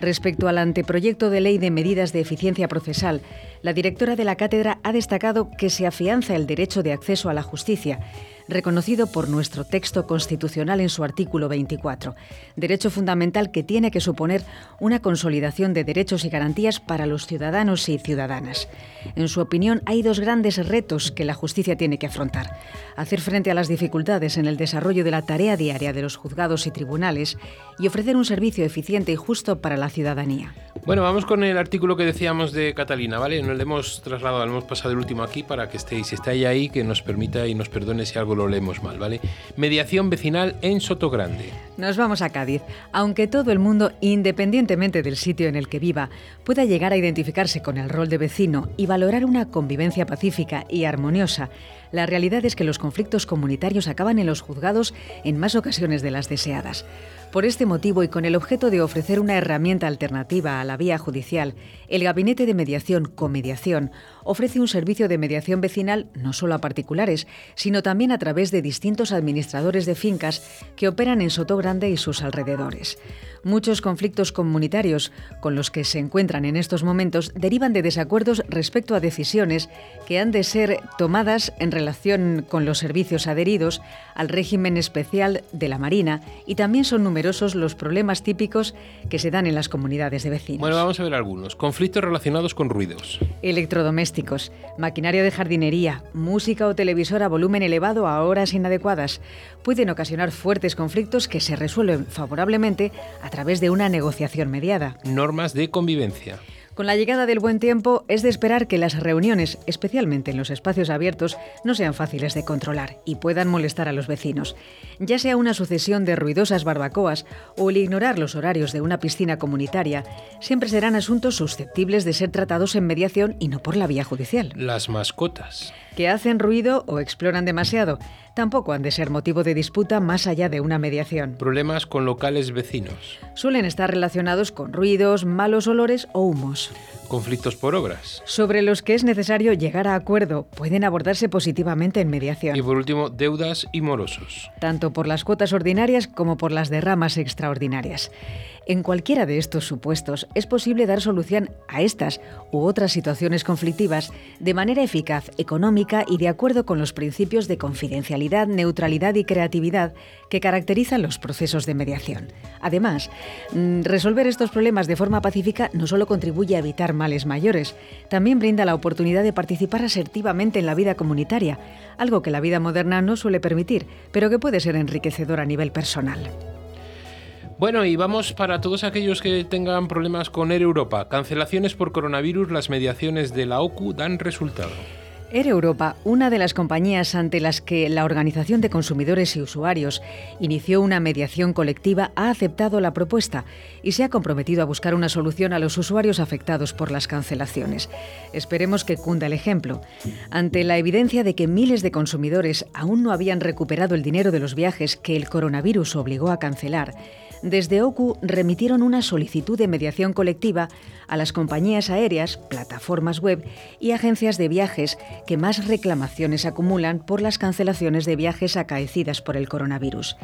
Respecto al anteproyecto de ley de medidas de eficiencia procesal, la directora de la cátedra ha destacado que se afianza el derecho de acceso a la justicia reconocido por nuestro texto constitucional en su artículo 24, derecho fundamental que tiene que suponer una consolidación de derechos y garantías para los ciudadanos y ciudadanas. En su opinión, hay dos grandes retos que la justicia tiene que afrontar. Hacer frente a las dificultades en el desarrollo de la tarea diaria de los juzgados y tribunales y ofrecer un servicio eficiente y justo para la ciudadanía. Bueno, vamos con el artículo que decíamos de Catalina, ¿vale? Nos le hemos trasladado, le hemos pasado el último aquí para que estéis, si estáis ahí, que nos permita y nos perdone si algo lo leemos mal, ¿vale? Mediación vecinal en Sotogrande. Nos vamos a Cádiz. Aunque todo el mundo, independientemente del sitio en el que viva, pueda llegar a identificarse con el rol de vecino y valorar una convivencia pacífica y armoniosa, la realidad es que los conflictos comunitarios acaban en los juzgados en más ocasiones de las deseadas. Por este motivo y con el objeto de ofrecer una herramienta alternativa a la vía judicial, el Gabinete de Mediación Comediación ofrece un servicio de mediación vecinal no solo a particulares, sino también a través de distintos administradores de fincas que operan en Soto Grande y sus alrededores. Muchos conflictos comunitarios con los que se encuentran en estos momentos derivan de desacuerdos respecto a decisiones que han de ser tomadas en relación con los servicios adheridos al régimen especial de la Marina y también son numerosos los problemas típicos que se dan en las comunidades de vecinos. Bueno, vamos a ver algunos. Conflictos relacionados con ruidos. Electrodomésticos, maquinaria de jardinería, música o televisor a volumen elevado a horas inadecuadas pueden ocasionar fuertes conflictos que se resuelven favorablemente a través de una negociación mediada. Normas de convivencia. Con la llegada del buen tiempo es de esperar que las reuniones, especialmente en los espacios abiertos, no sean fáciles de controlar y puedan molestar a los vecinos. Ya sea una sucesión de ruidosas barbacoas o el ignorar los horarios de una piscina comunitaria, siempre serán asuntos susceptibles de ser tratados en mediación y no por la vía judicial. Las mascotas que hacen ruido o exploran demasiado. Tampoco han de ser motivo de disputa más allá de una mediación. Problemas con locales vecinos. Suelen estar relacionados con ruidos, malos olores o humos. Conflictos por obras. Sobre los que es necesario llegar a acuerdo, pueden abordarse positivamente en mediación. Y por último, deudas y morosos. Tanto por las cuotas ordinarias como por las derramas extraordinarias. En cualquiera de estos supuestos es posible dar solución a estas u otras situaciones conflictivas de manera eficaz, económica y de acuerdo con los principios de confidencialidad, neutralidad y creatividad que caracterizan los procesos de mediación. Además, mm, resolver estos problemas de forma pacífica no solo contribuye a evitar males mayores, también brinda la oportunidad de participar asertivamente en la vida comunitaria, algo que la vida moderna no suele permitir, pero que puede ser enriquecedor a nivel personal. Bueno, y vamos para todos aquellos que tengan problemas con Air Europa. Cancelaciones por coronavirus, las mediaciones de la OCU dan resultado. Air Europa, una de las compañías ante las que la Organización de Consumidores y Usuarios inició una mediación colectiva, ha aceptado la propuesta y se ha comprometido a buscar una solución a los usuarios afectados por las cancelaciones. Esperemos que cunda el ejemplo. Ante la evidencia de que miles de consumidores aún no habían recuperado el dinero de los viajes que el coronavirus obligó a cancelar, desde OCU remitieron una solicitud de mediación colectiva a las compañías aéreas, plataformas web y agencias de viajes que más reclamaciones acumulan por las cancelaciones de viajes acaecidas por el coronavirus.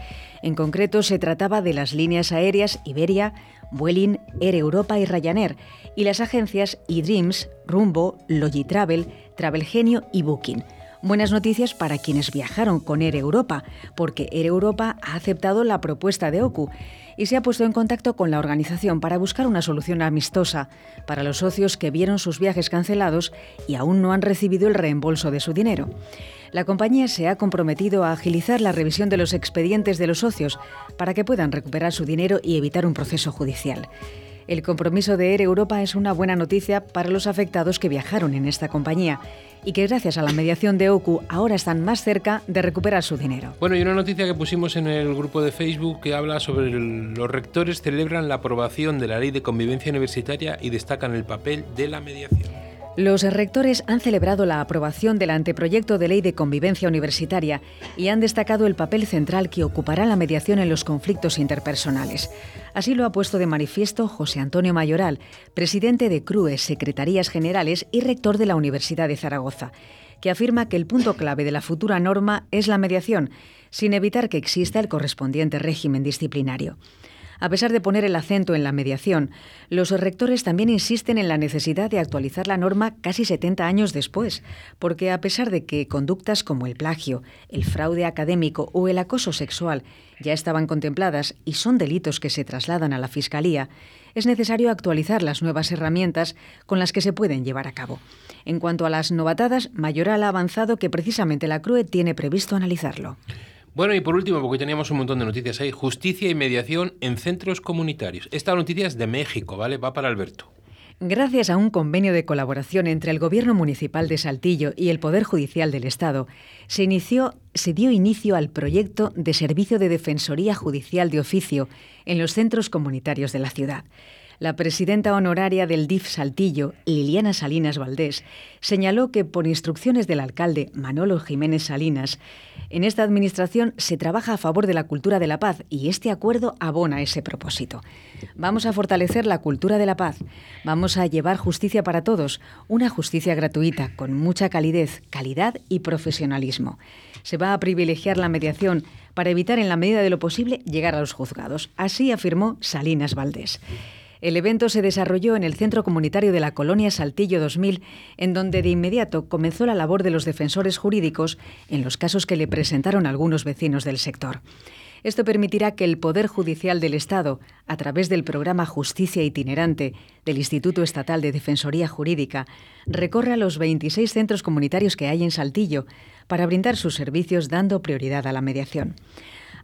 En concreto, se trataba de las líneas aéreas Iberia, Vueling, Air Europa y Ryanair, y las agencias eDreams, Rumbo, Logitravel, Travelgenio y Booking. Buenas noticias para quienes viajaron con Air Europa, porque Air Europa ha aceptado la propuesta de OCU y se ha puesto en contacto con la organización para buscar una solución amistosa para los socios que vieron sus viajes cancelados y aún no han recibido el reembolso de su dinero. La compañía se ha comprometido a agilizar la revisión de los expedientes de los socios para que puedan recuperar su dinero y evitar un proceso judicial. El compromiso de Air Europa es una buena noticia para los afectados que viajaron en esta compañía y que gracias a la mediación de OCU ahora están más cerca de recuperar su dinero. Bueno, y una noticia que pusimos en el grupo de Facebook que habla sobre los rectores celebran la aprobación de la ley de convivencia universitaria y destacan el papel de la mediación. Los rectores han celebrado la aprobación del anteproyecto de ley de convivencia universitaria y han destacado el papel central que ocupará la mediación en los conflictos interpersonales. Así lo ha puesto de manifiesto José Antonio Mayoral, presidente de CRUES, Secretarías Generales y rector de la Universidad de Zaragoza, que afirma que el punto clave de la futura norma es la mediación, sin evitar que exista el correspondiente régimen disciplinario. A pesar de poner el acento en la mediación, los rectores también insisten en la necesidad de actualizar la norma casi 70 años después, porque a pesar de que conductas como el plagio, el fraude académico o el acoso sexual ya estaban contempladas y son delitos que se trasladan a la Fiscalía, es necesario actualizar las nuevas herramientas con las que se pueden llevar a cabo. En cuanto a las novatadas, Mayoral ha avanzado que precisamente la CRUE tiene previsto analizarlo. Bueno, y por último, porque teníamos un montón de noticias ahí, justicia y mediación en centros comunitarios. Esta noticia es de México, ¿vale? Va para Alberto. Gracias a un convenio de colaboración entre el Gobierno Municipal de Saltillo y el Poder Judicial del Estado, se, inició, se dio inicio al proyecto de servicio de Defensoría Judicial de Oficio en los centros comunitarios de la ciudad. La presidenta honoraria del DIF Saltillo, Liliana Salinas Valdés, señaló que por instrucciones del alcalde Manolo Jiménez Salinas, en esta administración se trabaja a favor de la cultura de la paz y este acuerdo abona ese propósito. Vamos a fortalecer la cultura de la paz, vamos a llevar justicia para todos, una justicia gratuita, con mucha calidez, calidad y profesionalismo. Se va a privilegiar la mediación para evitar en la medida de lo posible llegar a los juzgados. Así afirmó Salinas Valdés. El evento se desarrolló en el Centro Comunitario de la Colonia Saltillo 2000, en donde de inmediato comenzó la labor de los defensores jurídicos en los casos que le presentaron algunos vecinos del sector. Esto permitirá que el Poder Judicial del Estado, a través del programa Justicia Itinerante del Instituto Estatal de Defensoría Jurídica, recorra los 26 centros comunitarios que hay en Saltillo para brindar sus servicios dando prioridad a la mediación.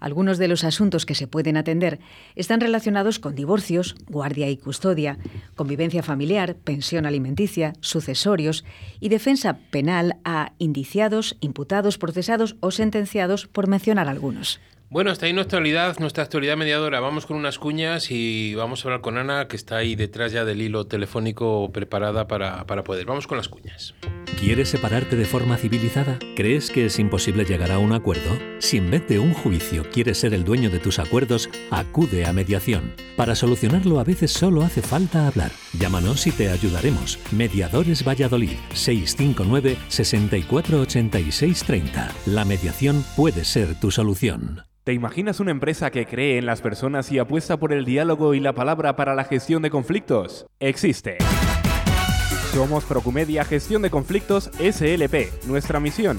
Algunos de los asuntos que se pueden atender están relacionados con divorcios, guardia y custodia, convivencia familiar, pensión alimenticia, sucesorios y defensa penal a indiciados, imputados, procesados o sentenciados, por mencionar algunos. Bueno, hasta ahí nuestra actualidad, nuestra actualidad mediadora. Vamos con unas cuñas y vamos a hablar con Ana, que está ahí detrás ya del hilo telefónico preparada para, para poder. Vamos con las cuñas. ¿Quieres separarte de forma civilizada? ¿Crees que es imposible llegar a un acuerdo? Si en vez de un juicio quieres ser el dueño de tus acuerdos, acude a mediación. Para solucionarlo a veces solo hace falta hablar. Llámanos y te ayudaremos. Mediadores Valladolid 659 648630. La mediación puede ser tu solución. ¿Te imaginas una empresa que cree en las personas y apuesta por el diálogo y la palabra para la gestión de conflictos? Existe. Somos Procumedia Gestión de Conflictos SLP. Nuestra misión,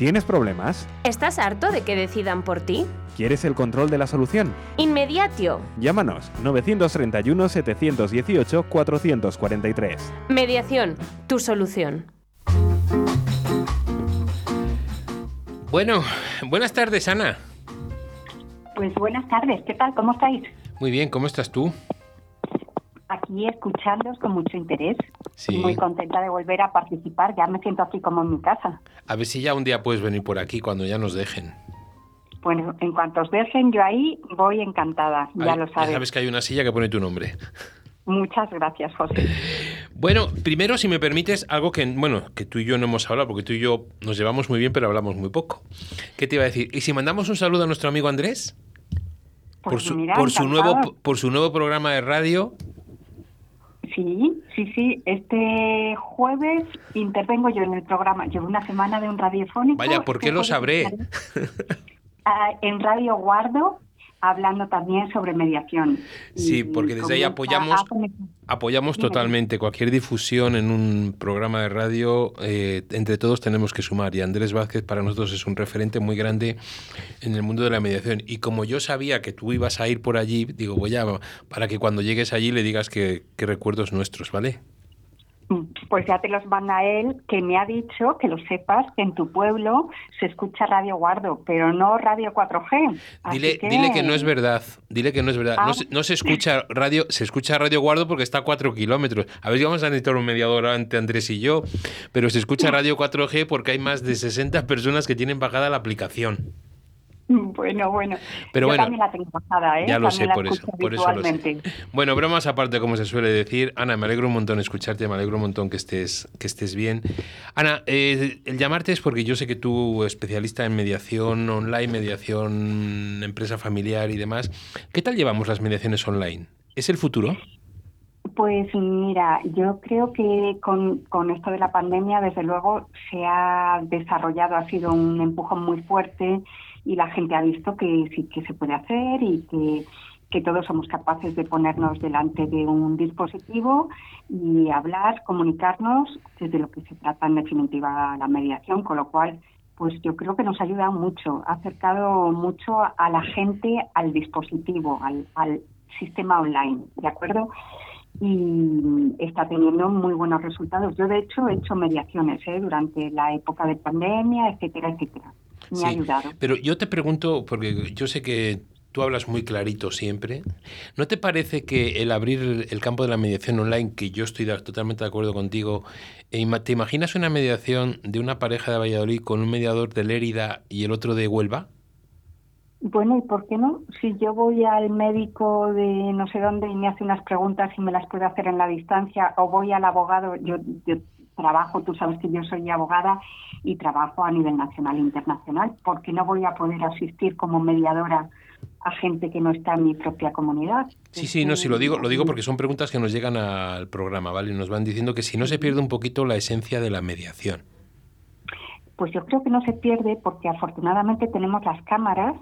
¿Tienes problemas? ¿Estás harto de que decidan por ti? ¿Quieres el control de la solución? Inmediatio. Llámanos 931 718 443. Mediación, tu solución. Bueno, buenas tardes, Ana. Pues buenas tardes, ¿qué tal? ¿Cómo estáis? Muy bien, ¿cómo estás tú? Aquí escuchándoos con mucho interés. Sí. Muy contenta de volver a participar, ya me siento aquí como en mi casa. A ver si ya un día puedes venir por aquí cuando ya nos dejen. Bueno, en cuanto os dejen, yo ahí voy encantada, ya lo sabes. sabes que hay una silla que pone tu nombre. Muchas gracias, José. Bueno, primero, si me permites, algo que, bueno, que tú y yo no hemos hablado, porque tú y yo nos llevamos muy bien, pero hablamos muy poco. ¿Qué te iba a decir? ¿Y si mandamos un saludo a nuestro amigo Andrés? Por Pues su, mira, por su nuevo por su nuevo programa de radio. Sí, sí, sí. Este jueves intervengo yo en el programa. Llevo una semana de un radiofónico. Vaya, ¿por qué lo sabré? ah, en Radio Guardo, hablando también sobre mediación. Sí, porque desde ahí apoyamos apoyamos totalmente cualquier difusión en un programa de radio. eh, entre todos tenemos que sumar y Andrés Vázquez para nosotros es un referente muy grande en el mundo de la mediación. Y como yo sabía que tú ibas a ir por allí, digo, voy a para que cuando llegues allí le digas que, que recuerdos nuestros, ¿vale? Pues ya te los manda él, que me ha dicho, que lo sepas, que en tu pueblo se escucha Radio Guardo, pero no Radio 4G. Así Dile que... dile que no es verdad, dile que no es verdad. Ah. No, se, no se escucha radio, se escucha Radio Guardo porque está a 4 kilómetros. A ver si vamos a necesitar un mediador ante Andrés y yo, pero se escucha Radio 4G porque hay más de 60 personas que tienen bajada la aplicación. Bueno, bueno. Pero Yo bueno, también la tengo bajada, ¿eh? Ya lo También sé, por eso, escucho por eso lo sé. habitualmente. Bueno, bromas aparte, como se suele decir. Ana, me alegro un montón escucharte, me alegro un montón que estés, que estés bien. Ana, eh, el llamarte es porque yo sé que tú, especialista en mediación online, mediación empresa familiar y demás, ¿qué tal llevamos las mediaciones online? ¿Es el futuro? Pues mira, yo creo que con, con esto de la pandemia, desde luego, se ha desarrollado, ha sido un empujón muy fuerte y la gente ha visto que sí que se puede hacer y que, que todos somos capaces de ponernos delante de un dispositivo y hablar, comunicarnos, que es de lo que se trata en definitiva la mediación, con lo cual pues yo creo que nos ha ayudado mucho, ha acercado mucho a la gente al dispositivo, al, al sistema online, ¿de acuerdo? y está teniendo muy buenos resultados. Yo, de hecho, he hecho mediaciones ¿eh? durante la época de pandemia, etcétera, etcétera. Me Sí, ha ayudado. Pero yo te pregunto, porque yo sé que tú hablas muy clarito siempre, ¿no te parece que el abrir el campo de la mediación online, que yo estoy totalmente de acuerdo contigo, e ¿te imaginas una mediación de una pareja de Valladolid con un mediador de Lérida y el otro de Huelva? Bueno, ¿y por qué no? Si yo voy al médico de no sé dónde y me hace unas preguntas y me las puede hacer en la distancia, o voy al abogado, yo, yo trabajo, tú sabes que yo soy abogada y trabajo a nivel nacional e internacional, ¿por qué no voy a poder asistir como mediadora a gente que no está en mi propia comunidad? Sí, sí, no, sí, lo digo, lo digo porque son preguntas que nos llegan al programa, ¿vale? Y nos van diciendo que si no se pierde un poquito la esencia de la mediación. Pues yo creo que no se pierde porque afortunadamente tenemos las cámaras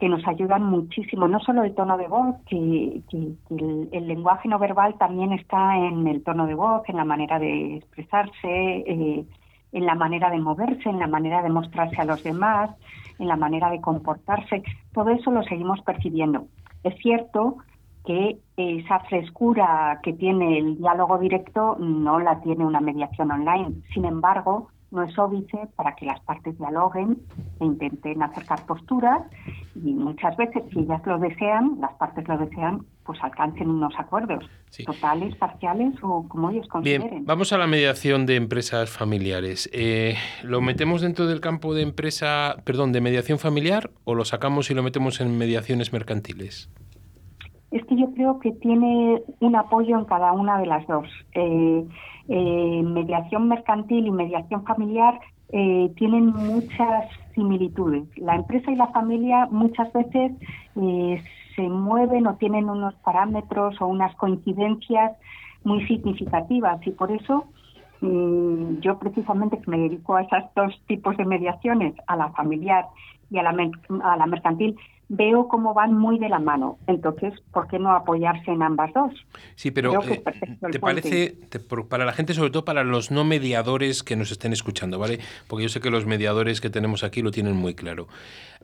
que nos ayudan muchísimo, no solo el tono de voz, que, el lenguaje no verbal también está en el tono de voz, en la manera de expresarse, eh, en la manera de moverse, en la manera de mostrarse a los demás, en la manera de comportarse. Todo eso lo seguimos percibiendo. Es cierto que esa frescura que tiene el diálogo directo no la tiene una mediación online. Sin embargo, no es óbice para que las partes dialoguen e intenten acercar posturas y muchas veces, si ellas lo desean, las partes lo desean, pues alcancen unos acuerdos totales, parciales o como ellos Bien, consideren. vamos a la mediación de empresas familiares. Eh, ¿Lo metemos dentro del campo de empresa, perdón, de mediación familiar o lo sacamos y lo metemos en mediaciones mercantiles? Es que yo creo que tiene un apoyo en cada una de las dos. Eh, eh, mediación mercantil y mediación familiar eh, tienen muchas similitudes. La empresa y la familia muchas veces se mueven o tienen unos parámetros o unas coincidencias muy significativas y por eso mm, yo precisamente que me dedico a esos dos tipos de mediaciones, a la familiar y a la mercantil, veo cómo van muy de la mano. Entonces, ¿por qué no apoyarse en ambas dos? Sí, pero eh, ¿te parece, para la gente, sobre todo para los no mediadores que nos estén escuchando, ¿vale? Porque yo sé que los mediadores que tenemos aquí lo tienen muy claro.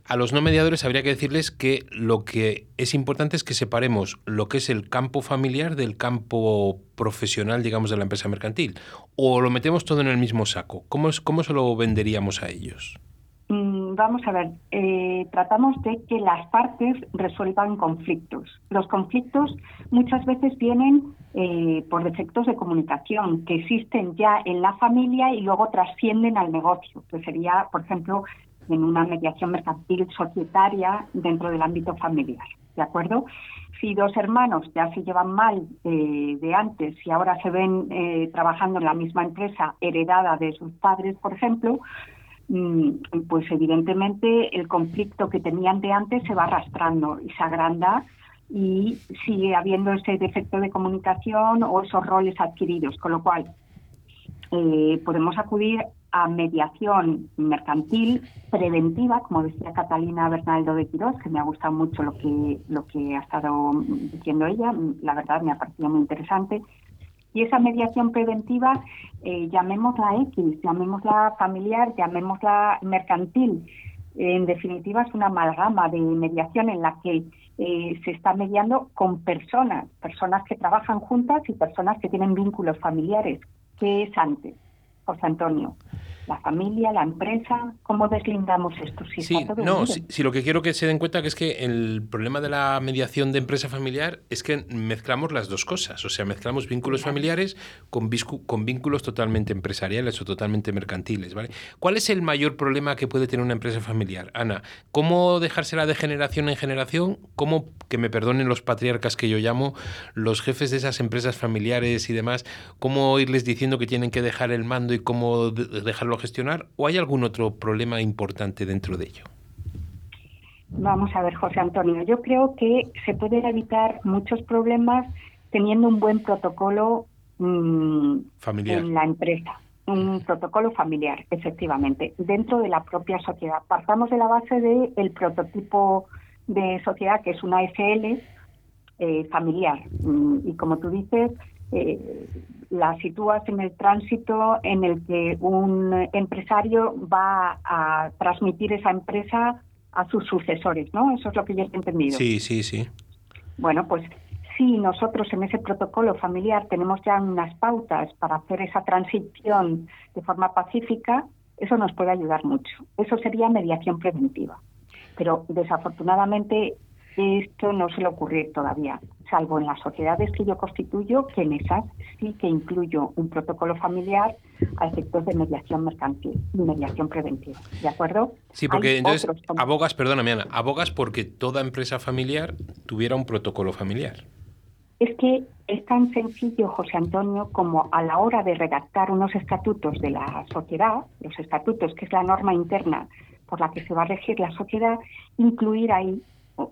A los no mediadores habría que decirles que lo que es importante es que separemos lo que es el campo familiar del campo profesional, digamos, de la empresa mercantil. O lo metemos todo en el mismo saco. ¿Cómo, es, cómo se lo venderíamos a ellos? Mm, vamos a ver, eh, tratamos de que las partes resuelvan conflictos. Los conflictos muchas veces vienen eh, por defectos de comunicación que existen ya en la familia y luego trascienden al negocio, que sería, por ejemplo, en una mediación mercantil societaria dentro del ámbito familiar. ¿De acuerdo? Si dos hermanos ya se llevan mal eh, de antes y ahora se ven trabajando en la misma empresa heredada de sus padres, por ejemplo, pues evidentemente el conflicto que tenían de antes se va arrastrando y se agranda y sigue habiendo ese defecto de comunicación o esos roles adquiridos, con lo cual eh, podemos acudir a mediación mercantil preventiva, como decía Catalina Bernaldo de Quirós, que me ha gustado mucho lo que, lo que ha estado diciendo ella, la verdad me ha parecido muy interesante, y esa mediación preventiva, eh, llamémosla X, llamémosla familiar, llamémosla mercantil. En definitiva, es una amalgama de mediación en la que eh, se está mediando con personas, personas que trabajan juntas y personas que tienen vínculos familiares. ¿Qué es antes, José Antonio? La familia, la empresa, ¿cómo deslindamos esto? Si sí, no, si, lo que quiero que se den cuenta que es que el problema de la mediación de empresa familiar es que mezclamos las dos cosas, o sea, mezclamos vínculos familiares con, con vínculos totalmente empresariales o totalmente mercantiles, ¿vale? ¿Cuál es el mayor problema que puede tener una empresa familiar? Ana, ¿cómo dejársela de generación en generación? ¿Cómo, que me perdonen los patriarcas que yo llamo, los jefes de esas empresas familiares y demás, cómo irles diciendo que tienen que dejar el mando y cómo dejarlo gestionar o hay algún otro problema importante dentro de ello? Vamos a ver, José Antonio, yo creo que se pueden evitar muchos problemas teniendo un buen protocolo mm, familiar. en la empresa. Un protocolo familiar, efectivamente, dentro de la propia sociedad. Partamos de la base del el prototipo de sociedad, que es una SL eh, familiar. Mm, y como tú dices, eh, la sitúas en el tránsito en el que un empresario va a transmitir esa empresa a sus sucesores, ¿no? Eso es lo que yo he entendido. Sí, sí, sí. Bueno, pues si nosotros en ese protocolo familiar tenemos ya unas pautas para hacer esa transición de forma pacífica, eso nos puede ayudar mucho. Eso sería mediación preventiva. Pero desafortunadamente esto no suele ocurrir todavía, salvo en las sociedades que yo constituyo, que en esas sí que incluyo un protocolo familiar a efectos de mediación mercantil y mediación preventiva. ¿De acuerdo? Sí, porque entonces abogas, perdóname Ana, abogas porque toda empresa familiar tuviera un protocolo familiar. Es que es tan sencillo, José Antonio, como a la hora de redactar unos estatutos de la sociedad, los estatutos, que es la norma interna por la que se va a regir la sociedad, incluir ahí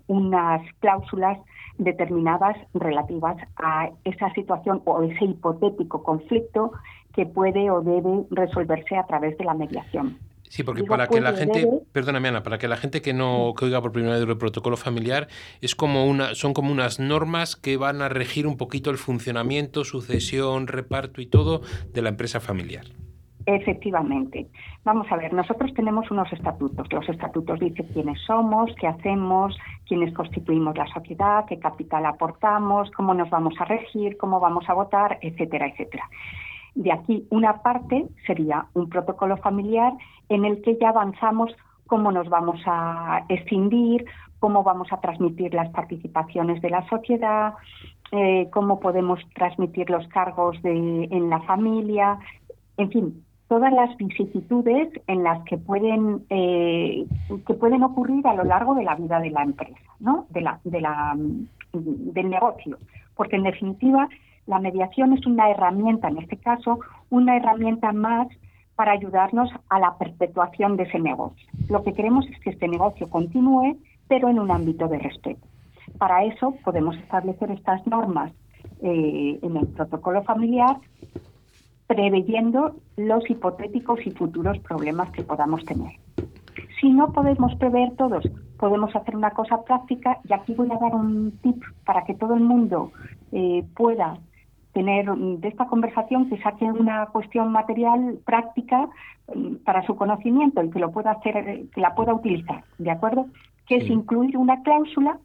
unas cláusulas determinadas relativas a esa situación o ese hipotético conflicto que puede o debe resolverse a través de la mediación. Sí, porque para que la gente, perdóname Ana, para que la gente que no que oiga por primera vez el protocolo familiar es como una, son como unas normas que van a regir un poquito el funcionamiento, sucesión, reparto y todo de la empresa familiar. Efectivamente. Vamos a ver, nosotros tenemos unos estatutos. Los estatutos dicen quiénes somos, qué hacemos, quiénes constituimos la sociedad, qué capital aportamos, cómo nos vamos a regir, cómo vamos a votar, etcétera, etcétera. De aquí una parte sería un protocolo familiar en el que ya avanzamos cómo nos vamos a escindir, cómo vamos a transmitir las participaciones de la sociedad, eh, cómo podemos transmitir los cargos en la familia, en fin, todas las vicisitudes en las que pueden eh, que pueden ocurrir a lo largo de la vida de la empresa, ¿no? De la, de la, del negocio, porque en definitiva la mediación es una herramienta, en este caso, una herramienta más para ayudarnos a la perpetuación de ese negocio. Lo que queremos es que este negocio continúe, pero en un ámbito de respeto. Para eso podemos establecer estas normas eh, en el protocolo familiar, preveyendo los hipotéticos y futuros problemas que podamos tener. Si no podemos prever todos, podemos hacer una cosa práctica y aquí voy a dar un tip para que todo el mundo eh, pueda tener de esta conversación que saque una cuestión material práctica mm, para su conocimiento y que lo pueda hacer, que la pueda utilizar, ¿de acuerdo? Que es incluir una cláusula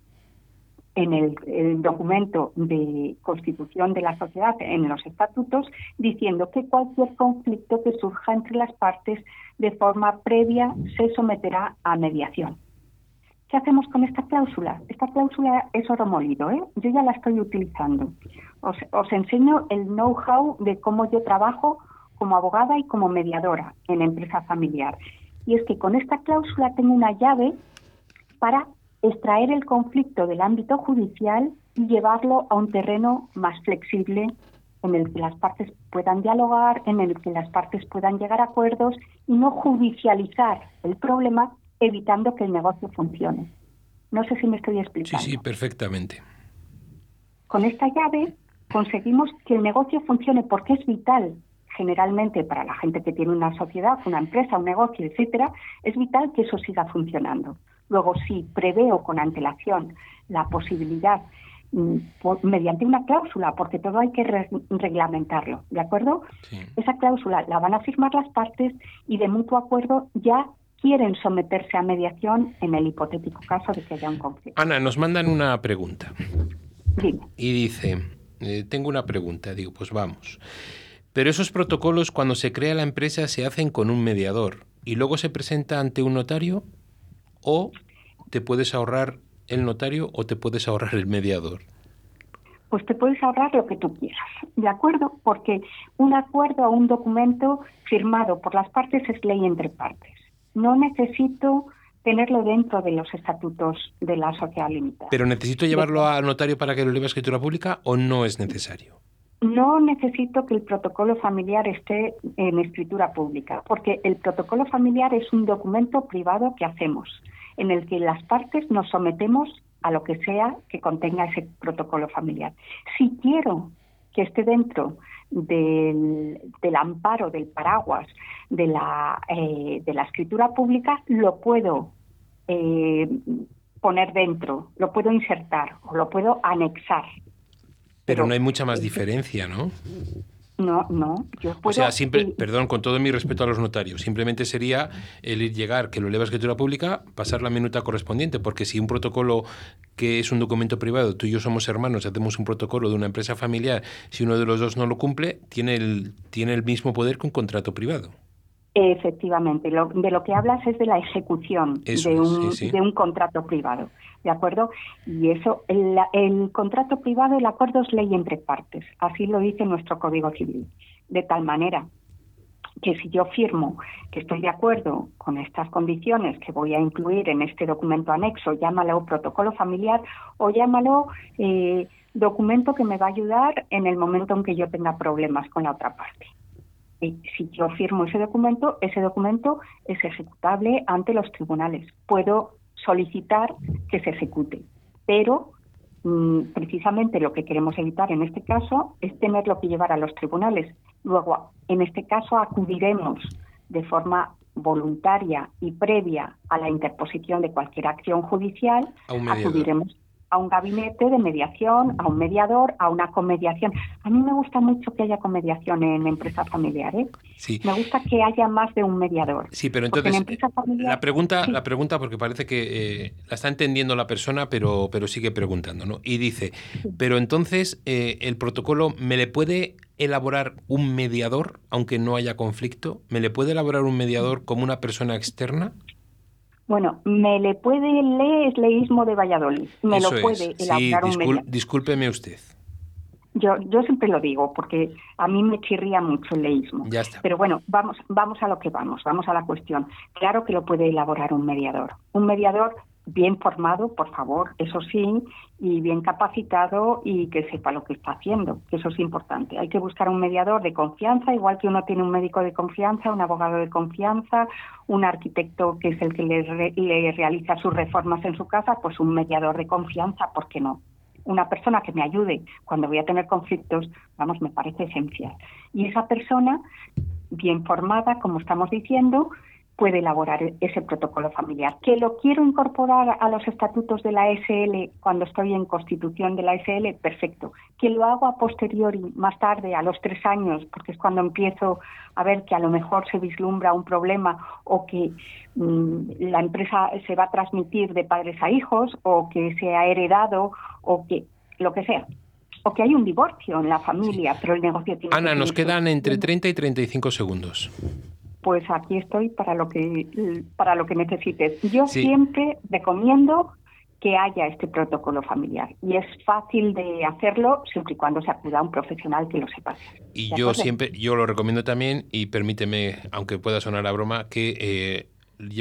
en el, documento de constitución de la sociedad, en los estatutos, diciendo que cualquier conflicto que surja entre las partes de forma previa se someterá a mediación. ¿Qué hacemos con esta cláusula? Esta cláusula es oro molido, ¿eh? yo ya la estoy utilizando. Os, os enseño el know-how de cómo yo trabajo como abogada y como mediadora en empresa familiar. Y es que con esta cláusula tengo una llave para extraer el conflicto del ámbito judicial y llevarlo a un terreno más flexible en el que las partes puedan dialogar, en el que las partes puedan llegar a acuerdos y no judicializar el problema evitando que el negocio funcione. No sé si me estoy explicando. Sí, sí, perfectamente. Con esta llave conseguimos que el negocio funcione porque es vital generalmente para la gente que tiene una sociedad, una empresa, un negocio, etcétera, es vital que eso siga funcionando. Luego, si preveo con antelación la posibilidad mm, mediante una cláusula, porque todo hay que reglamentarlo, ¿de acuerdo? Esa cláusula la van a firmar las partes y de mutuo acuerdo ya quieren someterse a mediación en el hipotético caso de que haya un conflicto. Ana, nos mandan una pregunta. Dime. Y dice, eh, tengo una pregunta, digo, pues vamos. Pero esos protocolos cuando se crea la empresa se hacen con un mediador y luego se presenta ante un notario o te puedes ahorrar el notario o te puedes ahorrar el mediador? Pues te puedes ahorrar lo que tú quieras, ¿de acuerdo? Porque un acuerdo o un documento firmado por las partes es ley entre partes. No necesito tenerlo dentro de los estatutos de la sociedad limitada. ¿Pero necesito llevarlo al notario para que lo lleve a escritura pública o no es necesario? No necesito que el protocolo familiar esté en escritura pública, porque el protocolo familiar es un documento privado que hacemos, en el que las partes nos sometemos a lo que sea que contenga ese protocolo familiar. Si quiero que esté dentro del, amparo, del paraguas, de la, eh, de la escritura pública, lo puedo eh, poner dentro, lo puedo insertar o lo puedo anexar pero, no hay mucha más diferencia, ¿no? No, no. Yo O sea, siempre, perdón, con todo mi respeto a los notarios, simplemente sería el ir llegar, que lo eleva a escritura pública, pasar la minuta correspondiente, porque si un protocolo que es un documento privado, tú y yo somos hermanos, hacemos un protocolo de una empresa familiar, si uno de los dos no lo cumple, tiene el, tiene el mismo poder que un contrato privado. Efectivamente, de lo que hablas es de la ejecución de, un, de un contrato privado. ¿De acuerdo? Y eso, el, contrato privado, el acuerdo es ley entre partes, así lo dice nuestro Código Civil, de tal manera que si yo firmo que estoy de acuerdo con estas condiciones que voy a incluir en este documento anexo, llámalo protocolo familiar o llámalo eh, documento que me va a ayudar en el momento en que yo tenga problemas con la otra parte. Y si yo firmo ese documento, ese documento es ejecutable ante los tribunales. Puedo solicitar que se ejecute. Pero mm, precisamente lo que queremos evitar en este caso es tenerlo que llevar a los tribunales. Luego, en este caso, acudiremos de forma voluntaria y previa a la interposición de cualquier acción judicial, acudiremos a un gabinete de mediación, a un mediador, a una comediación. A mí me gusta mucho que haya comediación en empresas familiares. Sí. Me gusta que haya más de un mediador. Sí, pero entonces la pregunta, la pregunta porque parece que eh, la está entendiendo la persona, pero pero sigue preguntando, ¿no? Y dice, pero entonces eh, el protocolo me le puede elaborar un mediador, aunque no haya conflicto, me le puede elaborar un mediador como una persona externa. Bueno, me le puede leer leísmo de Valladolid. Me lo puede elaborar sí, un Discúlpeme usted. Yo, yo siempre lo digo porque a mí me chirría mucho el leísmo. Ya está. Pero bueno, vamos, vamos a lo que vamos, vamos a la cuestión. Claro que lo puede elaborar un mediador. Un mediador bien formado, por favor, eso sí, y bien capacitado y que sepa lo que está haciendo, que eso es importante. Hay que buscar un mediador de confianza, igual que uno tiene un médico de confianza, un abogado de confianza, un arquitecto que es el que le, le realiza sus reformas en su casa, pues un mediador de confianza, ¿por qué no? Una persona que me ayude cuando voy a tener conflictos, vamos, me parece esencial. Y esa persona, bien formada, como estamos diciendo, puede elaborar ese protocolo familiar. Que lo quiero incorporar a los estatutos de la SL cuando estoy en constitución de la SL, perfecto. Que lo hago a posteriori, más tarde, a los tres años, porque es cuando empiezo a ver que a lo mejor se vislumbra un problema o que mm, la empresa se va a transmitir de padres a hijos o que se ha heredado o que lo que sea o que hay un divorcio en la familia, pero el negocio tiene Ana, nos quedan entre 30 y 35 segundos pues aquí estoy para lo que para lo que necesites. Yo siempre recomiendo que haya este protocolo familiar y es fácil de hacerlo siempre y cuando se acuda a un profesional que lo sepa. Y yo siempre yo lo recomiendo también y permíteme, aunque pueda sonar a broma, que eh,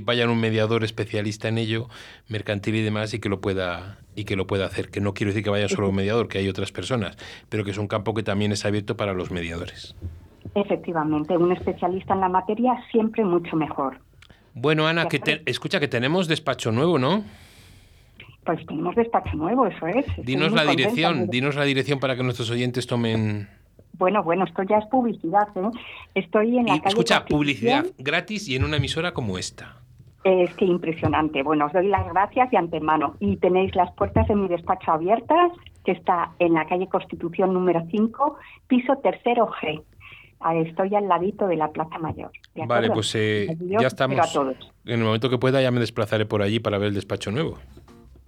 vayan un mediador especialista en ello, mercantil y demás, y que lo pueda y que lo pueda hacer. Que no quiero decir que vaya solo un mediador, que hay otras personas, pero que es un campo que también es abierto para los mediadores. Efectivamente, un especialista en la materia siempre mucho mejor. Bueno, Ana, que escucha que tenemos despacho nuevo, ¿no? Pues tenemos despacho nuevo, eso es. dinos la dirección, dinos la dirección para que nuestros oyentes tomen. Bueno, bueno, esto ya es publicidad, ¿eh? Estoy en la calle. Escucha, publicidad gratis y en una emisora como esta. Es que impresionante. Bueno, os doy las gracias de antemano. Y tenéis las puertas de mi despacho abiertas, que está en la calle Constitución número 5, piso tercero G. Estoy al ladito de la Plaza Mayor. Vale, pues eh, ya estamos. En el momento que pueda ya me desplazaré por allí para ver el despacho nuevo.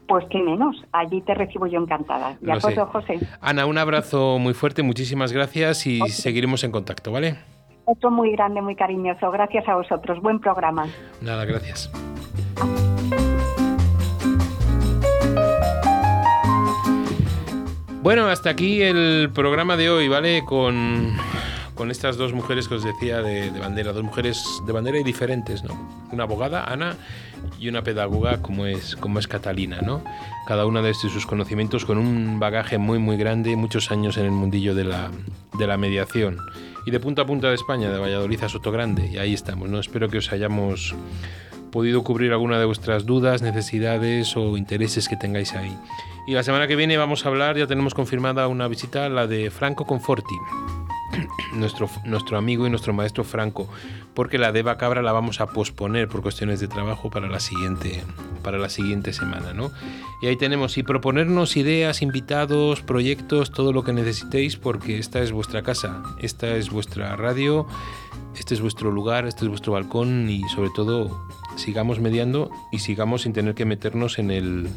Pues qué menos, allí te recibo yo encantada. De acuerdo, José. Ana, un abrazo muy fuerte, muchísimas gracias y seguiremos en contacto, ¿vale? Otro muy grande, muy cariñoso. Gracias a vosotros. Buen programa. Nada, gracias. Bueno, hasta aquí el programa de hoy, ¿vale? Con con estas dos mujeres que os decía de, bandera, dos mujeres de bandera y diferentes, ¿no? Una abogada, Ana, y una pedagoga como es, como es Catalina, ¿no? Cada una de sus conocimientos con un bagaje muy, muy grande, muchos años en el mundillo de la, de la mediación. Y de punta a punta de España, de Valladolid a Sotogrande, y ahí estamos, ¿no? Espero que os hayamos podido cubrir alguna de vuestras dudas, necesidades o intereses que tengáis ahí. Y la semana que viene vamos a hablar, ya tenemos confirmada una visita, la de Franco Conforti nuestro, nuestro amigo y nuestro maestro Franco, porque la de Cabra la vamos a posponer por cuestiones de trabajo para la siguiente, para la siguiente semana, ¿no? Y ahí tenemos, y proponernos ideas, invitados, proyectos, todo lo que necesitéis, porque esta es vuestra casa, esta es vuestra radio, este es vuestro lugar, este es vuestro balcón y sobre todo sigamos mediando y sigamos sin tener que meternos en el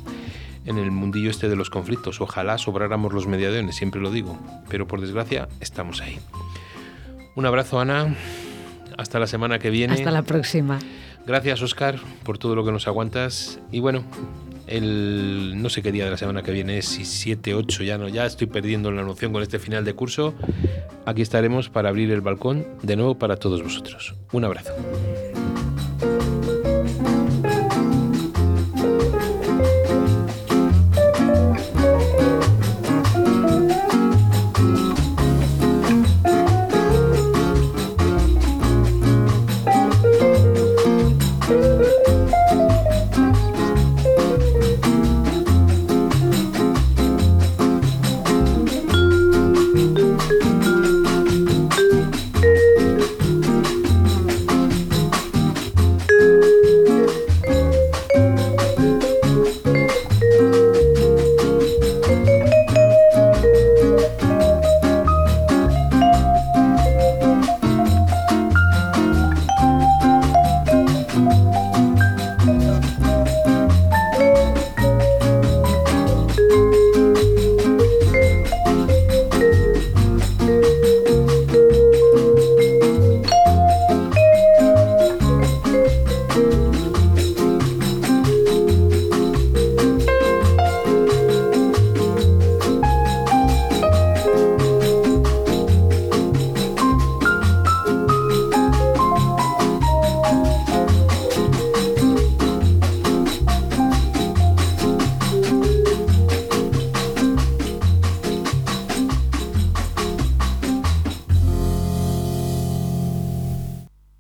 en el mundillo este de los conflictos. Ojalá sobráramos los mediadores, siempre lo digo, pero por desgracia estamos ahí. Un abrazo, Ana. Hasta la semana que viene. Hasta la próxima. Gracias, Oscar, por todo lo que nos aguantas. Y bueno, el no sé qué día de la semana que viene es, si 7, 8, ya no, ya estoy perdiendo la noción con este final de curso. Aquí estaremos para abrir el balcón de nuevo para todos vosotros. Un abrazo.